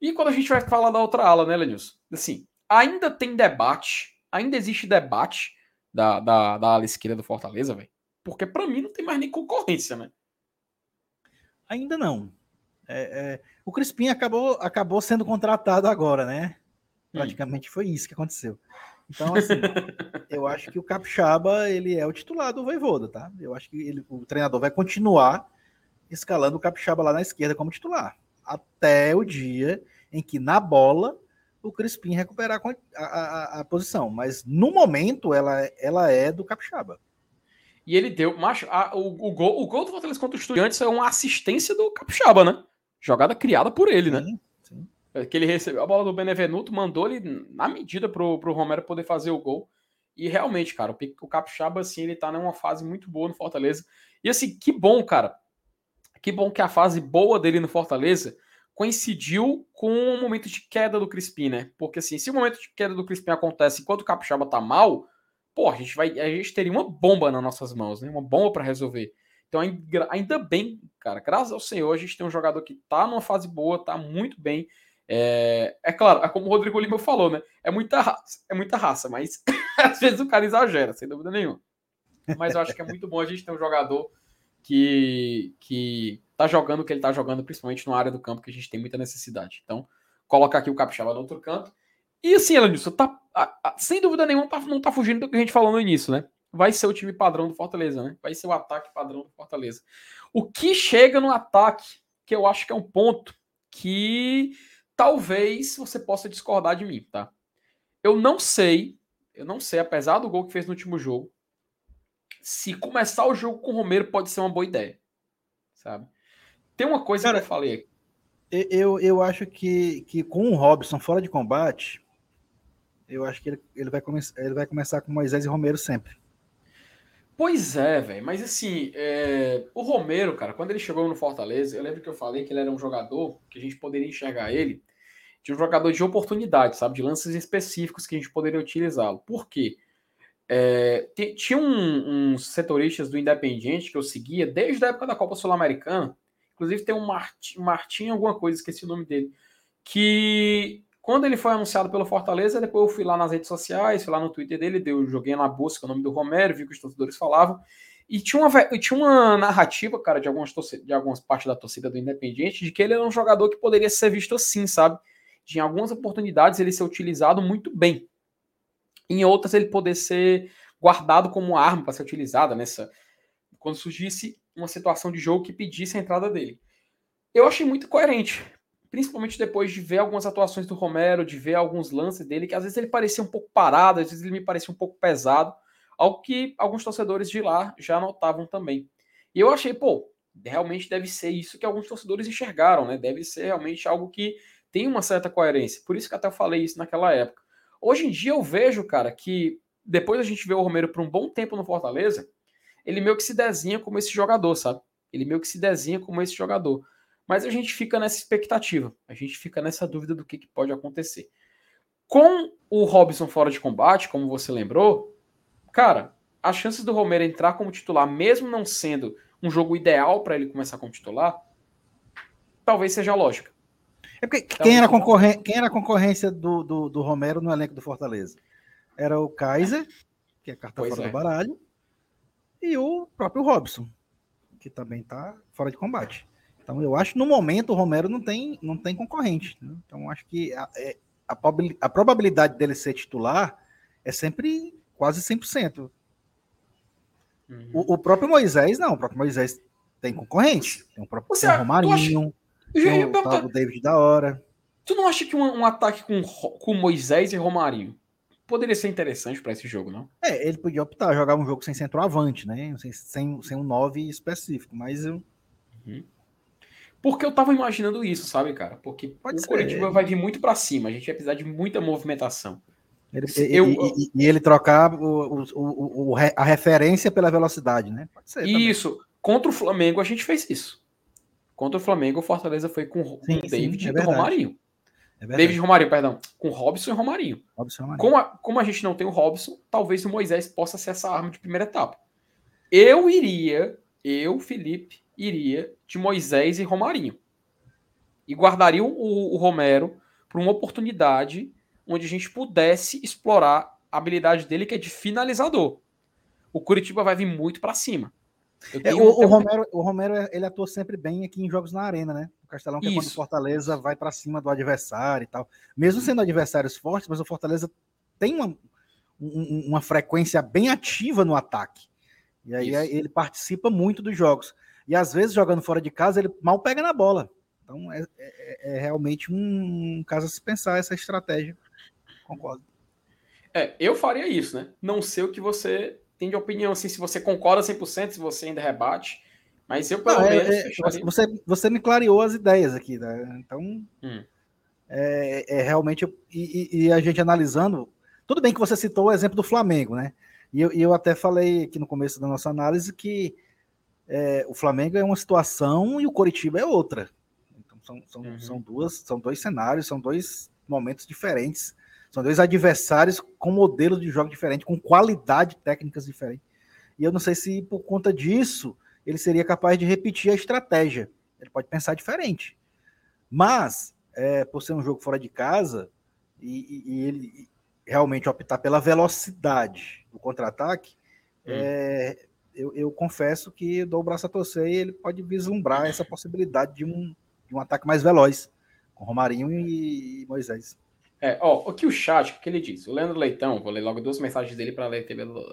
E quando a gente vai falar da outra ala, né, Lenilson? Assim, ainda tem debate ainda existe debate da, da, da ala esquerda do Fortaleza, velho. Porque para mim não tem mais nem concorrência, né? Ainda não. É, é, o Crispim acabou, acabou sendo contratado agora, né? Hum. Praticamente hum. foi isso que aconteceu. Então, *laughs* assim, eu acho que o Capixaba ele é o titular do Voivoda, tá? Eu acho que ele, o treinador vai continuar escalando o Capixaba lá na esquerda como titular. Até o dia em que, na bola, o Crispim recuperar a, a, a, posição. Mas no momento ela, ela é do Capixaba. E ele deu. Macho, a, o, o, gol, o gol do Fortaleza contra o Estudiantes é uma assistência do Capixaba, né? Jogada criada por ele, né? sim? Sim. É que ele recebeu a bola do Benevenuto, mandou ele na medida pro, pro Romero poder fazer o gol. E realmente, cara, o, o Capixaba, assim, ele tá numa fase muito boa no Fortaleza. E assim, que bom, cara. Que bom que a fase boa dele no Fortaleza coincidiu com o momento de queda do Crispim, né? Porque assim, se o momento de queda do Crispim acontece enquanto o Capixaba tá mal, pô, a gente vai, a gente teria uma bomba nas nossas mãos, né? Uma bomba para resolver. Então ainda bem, cara, graças ao Senhor a gente tem um jogador que tá numa fase boa, tá muito bem. É, é claro, é como o Rodrigo Lima falou, né? É muita raça, é muita raça, mas *coughs* às vezes o cara exagera, sem dúvida nenhuma. Mas eu acho que é muito bom a gente ter um jogador que, que tá jogando o que ele tá jogando, principalmente na área do campo, que a gente tem muita necessidade. Então, coloca aqui o Capixaba no outro canto. E assim, Elenilson, tá, sem dúvida nenhuma, tá, não tá fugindo do que a gente falou no início, né? Vai ser o time padrão do Fortaleza, né? Vai ser o ataque padrão do Fortaleza. O que chega no ataque, que eu acho que é um ponto que talvez você possa discordar de mim, tá? Eu não sei, eu não sei, apesar do gol que fez no último jogo, se começar o jogo com o Romero pode ser uma boa ideia, sabe? Tem uma coisa Cara, que eu falei aqui. Eu, eu acho que, que com o Robson fora de combate, eu acho que ele, ele, vai, come ele vai começar com Moisés e Romero sempre. Pois é, velho. Mas assim, é... o Romero, cara, quando ele chegou no Fortaleza, eu lembro que eu falei que ele era um jogador que a gente poderia enxergar ele de um jogador de oportunidade, sabe? De lances específicos que a gente poderia utilizá-lo. Por quê? É... tinha um, uns setoristas do Independiente que eu seguia desde a época da Copa Sul-Americana. Inclusive tem um Martim, Martim, alguma coisa, esqueci o nome dele. Que quando ele foi anunciado pelo Fortaleza, depois eu fui lá nas redes sociais, fui lá no Twitter dele, deu, joguei na busca o nome do Romero, vi que os torcedores falavam. E tinha uma, tinha uma narrativa, cara, de algumas, de algumas partes da torcida do Independiente, de que ele era um jogador que poderia ser visto assim, sabe? De em algumas oportunidades ele ser utilizado muito bem. Em outras ele poder ser guardado como arma para ser utilizada nessa. Quando surgisse uma situação de jogo que pedisse a entrada dele. Eu achei muito coerente principalmente depois de ver algumas atuações do Romero, de ver alguns lances dele, que às vezes ele parecia um pouco parado, às vezes ele me parecia um pouco pesado, algo que alguns torcedores de lá já notavam também. E eu achei, pô, realmente deve ser isso que alguns torcedores enxergaram, né? Deve ser realmente algo que tem uma certa coerência. Por isso que até eu falei isso naquela época. Hoje em dia eu vejo, cara, que depois a gente vê o Romero por um bom tempo no Fortaleza, ele meio que se desenha como esse jogador, sabe? Ele meio que se desenha como esse jogador. Mas a gente fica nessa expectativa, a gente fica nessa dúvida do que, que pode acontecer. Com o Robson fora de combate, como você lembrou, cara, as chances do Romero entrar como titular, mesmo não sendo um jogo ideal para ele começar como titular, talvez seja lógica. É porque então, quem, era concorren quem era a concorrência do, do, do, Romero no elenco do Fortaleza? Era o Kaiser, que é carta pois fora é. do baralho, e o próprio Robson, que também está fora de combate. Então, eu acho que no momento o Romero não tem, não tem concorrente. Né? Então, acho que a, é, a, a, probabilidade dele ser titular é sempre quase 100%. Uhum. O, o, próprio Moisés, não. O próprio Moisés tem concorrente. Tem o próprio tem o Romarinho, tem o, o David da hora. Tu não acha que um, um ataque com, com Moisés e Romarinho poderia ser interessante para esse jogo, não? É, ele podia optar jogar um jogo sem centroavante, né? Sem, sem, sem um 9 específico, mas eu. Uhum. Porque eu tava imaginando isso, sabe, cara? Porque Pode o ser. Curitiba vai vir muito para cima, a gente vai precisar de muita movimentação. Ele, eu, e, e, ele trocar o, o, o, a referência pela velocidade, né? Pode ser. Isso. Também. Contra o Flamengo, a gente fez isso. Contra o Flamengo, o Fortaleza foi com o David sim, é e Romarinho. É David Romarinho, perdão. Com Robson e Romarinho. Robson Romarinho. Como, a, como a gente não tem o Robson, talvez o Moisés possa ser essa arma de primeira etapa. Eu iria, eu, Felipe, iria de Moisés e Romarinho. E guardaria o, o Romero para uma oportunidade onde a gente pudesse explorar a habilidade dele, que é de finalizador. O Curitiba vai vir muito para cima. É, o, o, Romero, o Romero ele atua sempre bem aqui em jogos na arena, né? O Castelão, que Isso. é quando o Fortaleza vai para cima do adversário e tal. Mesmo sendo adversários fortes, mas o Fortaleza tem uma, uma frequência bem ativa no ataque. E aí Isso. ele participa muito dos jogos. E às vezes, jogando fora de casa, ele mal pega na bola. Então é, é, é realmente um, um caso a se pensar essa estratégia. Concordo. É, eu faria isso, né? Não sei o que você tem de opinião, assim, se você concorda 100%, se você ainda rebate. Mas eu, pelo Não, menos. É, é você, você me clareou as ideias aqui, né? Então. Hum. É, é, realmente. E, e, a gente analisando. Tudo bem que você citou o exemplo do Flamengo, né? E eu, e eu até falei aqui no começo da nossa análise que é, o Flamengo é uma situação e o Coritiba é outra. Então são, são, uhum. são, duas, são dois cenários, são dois momentos diferentes, são dois adversários com modelos de jogo diferente, com qualidade técnicas diferentes. E eu não sei se por conta disso ele seria capaz de repetir a estratégia. Ele pode pensar diferente. Mas, é, por ser um jogo fora de casa, e, e, e ele realmente optar pela velocidade do contra-ataque, hum. é, eu, eu, confesso que dou o braço a torcer e ele pode vislumbrar essa possibilidade de um, de um ataque mais veloz com Romarinho e, e Moisés. É, ó, o que o chat, o que ele diz? O Leandro Leitão, vou ler logo duas mensagens dele para ler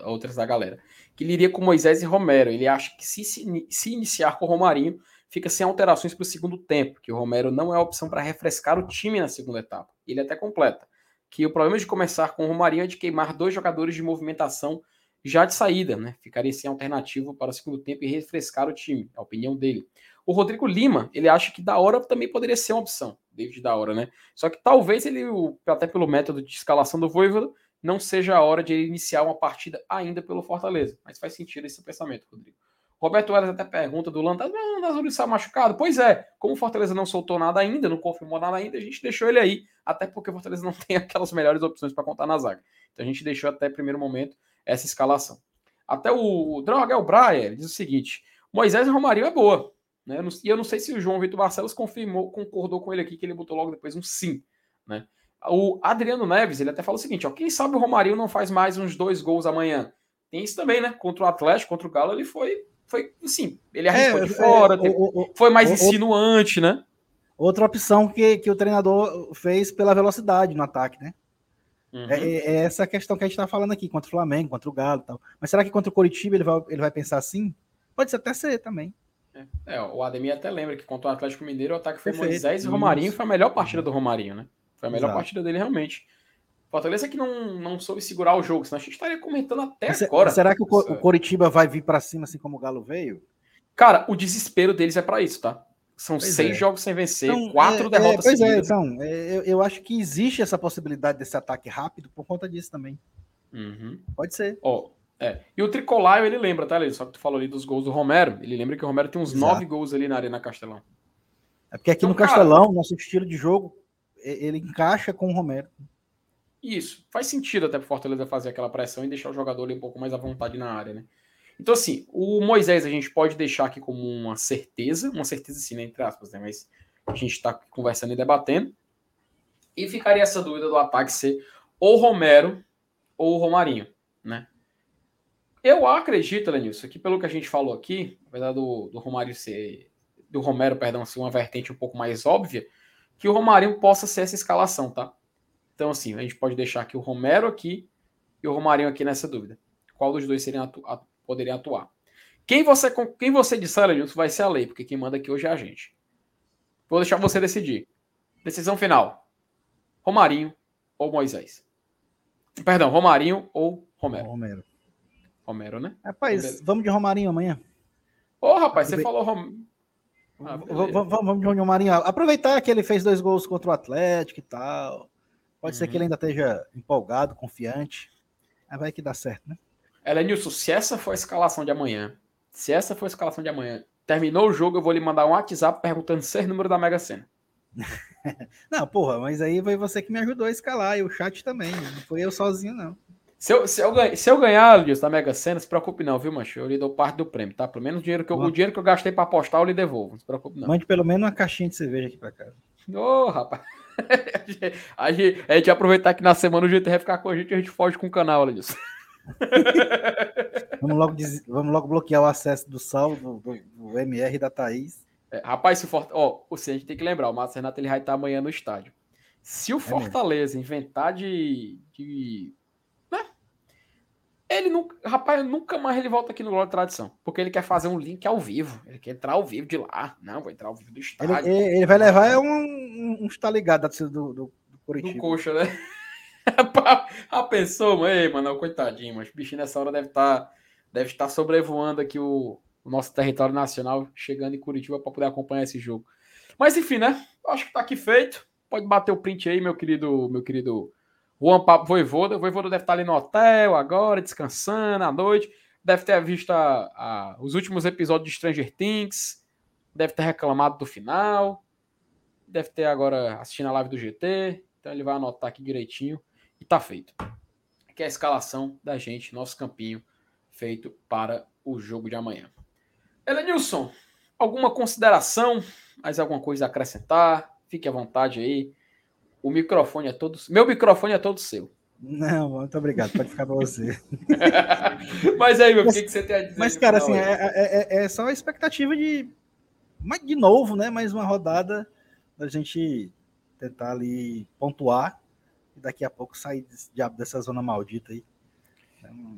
outras da galera. Que ele iria com Moisés e Romero. Ele acha que se, se, iniciar com o Romarinho, fica sem alterações para o segundo tempo, que o Romero não é a opção para refrescar o time na segunda etapa. Ele até completa que o problema de começar com o Romarinho é de queimar dois jogadores de movimentação já de saída, né? Ficaria sem alternativa para o segundo tempo e refrescar o time, a opinião dele. O Rodrigo Lima, ele acha que da hora também poderia ser uma opção, David da hora, né? Só que talvez ele, até pelo método de escalação do Voivoda, não seja a hora de ele iniciar uma partida ainda pelo Fortaleza. Mas faz sentido esse pensamento, Rodrigo. Roberto Eras até pergunta do Landas, mas o Landas está machucado? Pois é, como o Fortaleza não soltou nada ainda, não confirmou nada ainda, a gente deixou ele aí, até porque o Fortaleza não *laughs* tem aquelas melhores opções para contar na zaga. Então a gente deixou até primeiro momento essa escalação. Até o Drogel Breyer diz o seguinte: Moisés e Romarinho é boa. Né? E eu não sei se o João Vitor Barcelos confirmou, concordou com ele aqui, que ele botou logo depois um sim. Né? O Adriano Neves, ele até fala o seguinte: ó, quem sabe o Romarinho não faz mais uns dois gols amanhã? Tem isso também, né? Contra o Atlético, contra o Galo, ele foi, foi assim, ele arriscou é, de fora, é, o, o, foi mais o, insinuante, né? Outra opção que, que o treinador fez pela velocidade no ataque, né? Uhum. É, é, essa questão que a gente está falando aqui, contra o Flamengo, contra o Galo e tal. Mas será que contra o Coritiba ele vai, ele vai pensar assim? Pode até ser também. É, é, o Ademir até lembra que contra o Atlético Mineiro o ataque foi Perfeito. Moisés e Romarinho. Foi a melhor partida do Romarinho, né? Foi a melhor Exato. partida dele realmente. Fortaleza que não, não soube segurar o jogo, senão a gente estaria comentando até Mas, agora. Será que o, o Coritiba vai vir para cima assim como o Galo veio? Cara, o desespero deles é para isso, tá? São pois seis é. jogos sem vencer, então, quatro é, derrotas é, pois seguidas. É, então, é, eu, eu, acho que existe essa possibilidade desse ataque rápido por conta disso também. Uhum. Pode ser. Ó, é. E o Tricolaio, ele lembra, tá, Só que tu falou ali dos gols do Romero. Ele lembra que o Romero tem uns Exato. nove gols ali na Arena Castelão. É porque aqui então, no Castelão, cara, nosso estilo de jogo, ele encaixa com o Romero. Isso. Faz sentido até pro Fortaleza fazer aquela pressão e deixar o jogador ali um pouco mais à vontade na área, né? Então, assim, o Moisés a gente pode deixar aqui como uma certeza, uma certeza sim, né, entre aspas, né? Mas a gente está conversando e debatendo. E ficaria essa dúvida do ataque ser ou Romero ou Romarinho, né? Eu acredito, Lenilson, que pelo que a gente falou aqui, apesar do, do Romário ser. Do Romero, perdão, ser uma vertente um pouco mais óbvia, que o Romarinho possa ser essa escalação, tá? Então, assim, a gente pode deixar aqui o Romero aqui e o Romarinho aqui nessa dúvida. Qual dos dois seriam atu poderiam atuar? Quem você, quem você disser, Lenilson, vai ser a lei, porque quem manda aqui hoje é a gente. Vou deixar você decidir. Decisão final. Romarinho ou Moisés? Perdão, Romarinho ou Romero? Romero. Romero, né? Rapaz, Romero. vamos de Romarinho amanhã. Ô, oh, rapaz, você falou Rom... ah, vamos de Romarinho. Aproveitar que ele fez dois gols contra o Atlético e tal. Pode uhum. ser que ele uhum. ainda esteja empolgado, confiante. Aí vai que dá certo, né? Elenilson, se essa for a escalação de amanhã, se essa for a escalação de amanhã, terminou o jogo, eu vou lhe mandar um WhatsApp perguntando ser número da Mega Sena. *laughs* não, porra, mas aí foi você que me ajudou a escalar e o chat também. Não foi eu sozinho, não. Se eu, se eu, se eu ganhar, da Mega Sena, se preocupe não, viu, mancho? Eu lhe dou parte do prêmio, tá? Pelo menos o dinheiro que eu, o dinheiro que eu gastei para apostar, eu lhe devolvo. Não se preocupe não. Mande pelo menos uma caixinha de cerveja aqui para casa. Ô, oh, rapaz. *laughs* a, gente, a gente aproveitar que na semana o GT vai ficar com a gente e a gente foge com o canal, Luiz. *laughs* vamos, logo vamos logo bloquear o acesso do Sal, do, do, MR da Thaís. É, rapaz, se for... Ó, oh, a gente tem que lembrar, o Márcio Renato ele vai estar amanhã no estádio. Se o é Fortaleza inventar de, de ele nunca, rapaz, nunca mais ele volta aqui no Glória Tradição, porque ele quer fazer um link ao vivo. Ele quer entrar ao vivo de lá. Não, vou entrar ao vivo do estádio. Ele, ele vai levar é um, um, um está ligado do, do, do Curitiba. Do coxa, né? *laughs* a pessoa, mãe, mano, coitadinho, mas o bichinho nessa hora deve estar tá, deve estar sobrevoando aqui o, o nosso território nacional, chegando em Curitiba para poder acompanhar esse jogo. Mas enfim, né? Acho que tá aqui feito. Pode bater o print aí, meu querido, meu querido Juan Pablo Voivoda. O Voivoda deve estar ali no hotel agora, descansando à noite. Deve ter visto a, a, os últimos episódios de Stranger Things. Deve ter reclamado do final. Deve ter agora assistindo a live do GT. Então ele vai anotar aqui direitinho. E tá feito. Que é a escalação da gente, nosso campinho, feito para o jogo de amanhã. Elenilson, alguma consideração? Mais alguma coisa a acrescentar? Fique à vontade aí. O microfone é todo. Meu microfone é todo seu. Não, muito obrigado. Pode ficar para você. *laughs* Mas aí, meu, o que, que você tem a dizer? Mas, cara, assim, é, é, é, é, só a expectativa de. De novo, né? Mais uma rodada da gente tentar ali pontuar e daqui a pouco sair dessa zona maldita aí.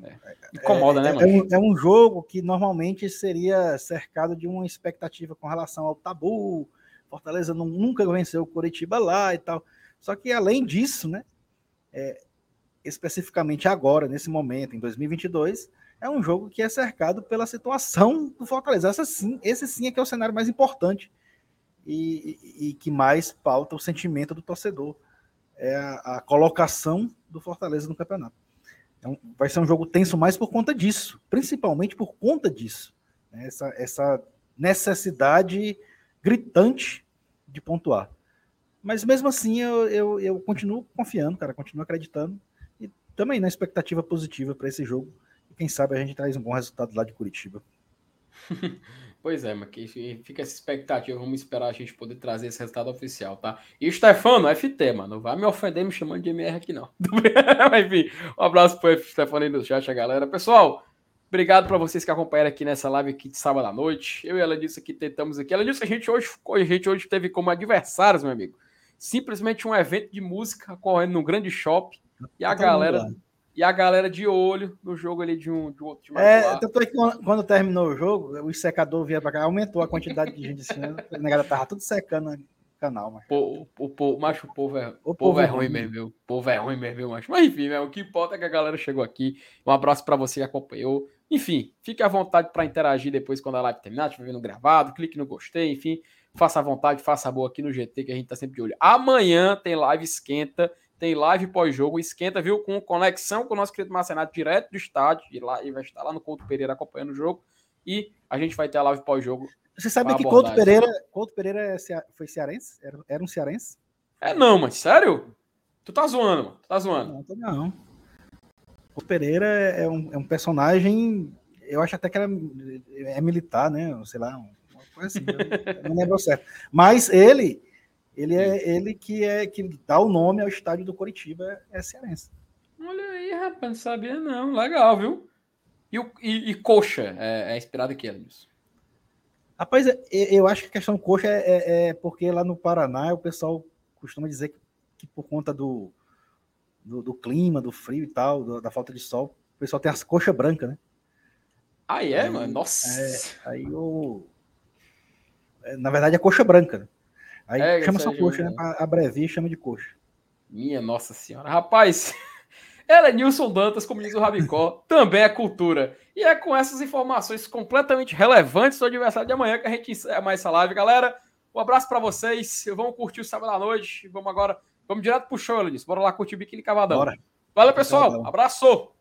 É, incomoda, né, é, é, um, é, um, jogo que normalmente seria cercado de uma expectativa com relação ao tabu. Fortaleza não, nunca venceu o Curitiba lá e tal. Só que além disso, né, é, especificamente agora, nesse momento, em 2022, é um jogo que é cercado pela situação do Fortaleza. Essa sim, esse sim é que é o cenário mais importante e, e, e que mais pauta o sentimento do torcedor. É a, a colocação do Fortaleza no campeonato. Então, vai ser um jogo tenso mais por conta disso, principalmente por conta disso. Né? Essa, essa necessidade gritante de pontuar. Mas mesmo assim, eu, eu, eu continuo confiando, cara, continuo acreditando e também na expectativa positiva para esse jogo. E quem sabe a gente traz um bom resultado lá de Curitiba. *laughs* Pois é, mas fica essa expectativa. Vamos esperar a gente poder trazer esse resultado oficial, tá? E Stefano, FT, mano. Vai me ofender me chamando de MR aqui, não. *laughs* mas, enfim, um abraço pro Stefano aí no chat, a galera. Pessoal, obrigado para vocês que acompanharam aqui nessa live aqui de sábado à noite. Eu e ela disse que tentamos aqui. Ela disse que a gente hoje, a gente hoje teve como adversários, meu amigo. Simplesmente um evento de música ocorrendo num grande shopping. E a galera e a galera de olho no jogo ali de um de outro time. É, tanto é que quando, terminou o jogo, o secador vinha para cá, aumentou a quantidade de gente assim, né? *laughs* a galera tava tudo secando no canal, mas. O, o, o, macho, o povo é, o, o povo, é ruim mesmo, viu? O povo é ruim mesmo, viu, macho? Mas enfim, né, o que importa é que a galera chegou aqui. Um abraço para você que acompanhou. Enfim, fique à vontade para interagir depois quando a live terminar, estiver vendo gravado, clique no gostei, enfim, faça à vontade, faça a boa aqui no GT que a gente tá sempre de olho. Amanhã tem live esquenta tem live pós-jogo, esquenta, viu? Com conexão com o nosso querido Marcenato direto do estádio, e, lá, e vai estar lá no Couto Pereira acompanhando o jogo. E a gente vai ter a live pós-jogo. Você sabe que Couto Pereira, Couto Pereira é foi cearense? Era, era, um cearense? É não, mas sério? Tu tá zoando, mano. Tu tá zoando. Não, tô não. Couto Pereira é um, é um personagem, eu acho até que era, é militar, né? Sei lá, uma coisa assim, eu não lembro certo. Mas ele ele é ele que é que dá o nome ao estádio do Coritiba, é cearense. Olha aí, rapaz, não sabia não. Legal, viu? E, e, e coxa é, é inspirado aqui, nisso? Rapaz, é, eu acho que a questão coxa é, é, é, porque lá no Paraná o pessoal costuma dizer que, que por conta do, do, do, clima, do frio e tal, do, da falta de sol, o pessoal tem as coxas brancas, né? Ah, é, aí, mano? Nossa! É, aí o. Na verdade, é coxa branca. Né? Aí é, chama só coxa, né? Abrevia e chama de coxa. Minha nossa senhora. Rapaz, *laughs* ela é Nilson Dantas, como diz o Rabicó, também é cultura. E é com essas informações completamente relevantes do adversário de amanhã que a gente encerra mais essa live. Galera, um abraço para vocês. Vamos curtir o sábado à noite. Vamos agora, vamos direto pro show, Elis. Bora lá curtir o Biquíni Cavadão. Bora. Valeu, pessoal. Abraço.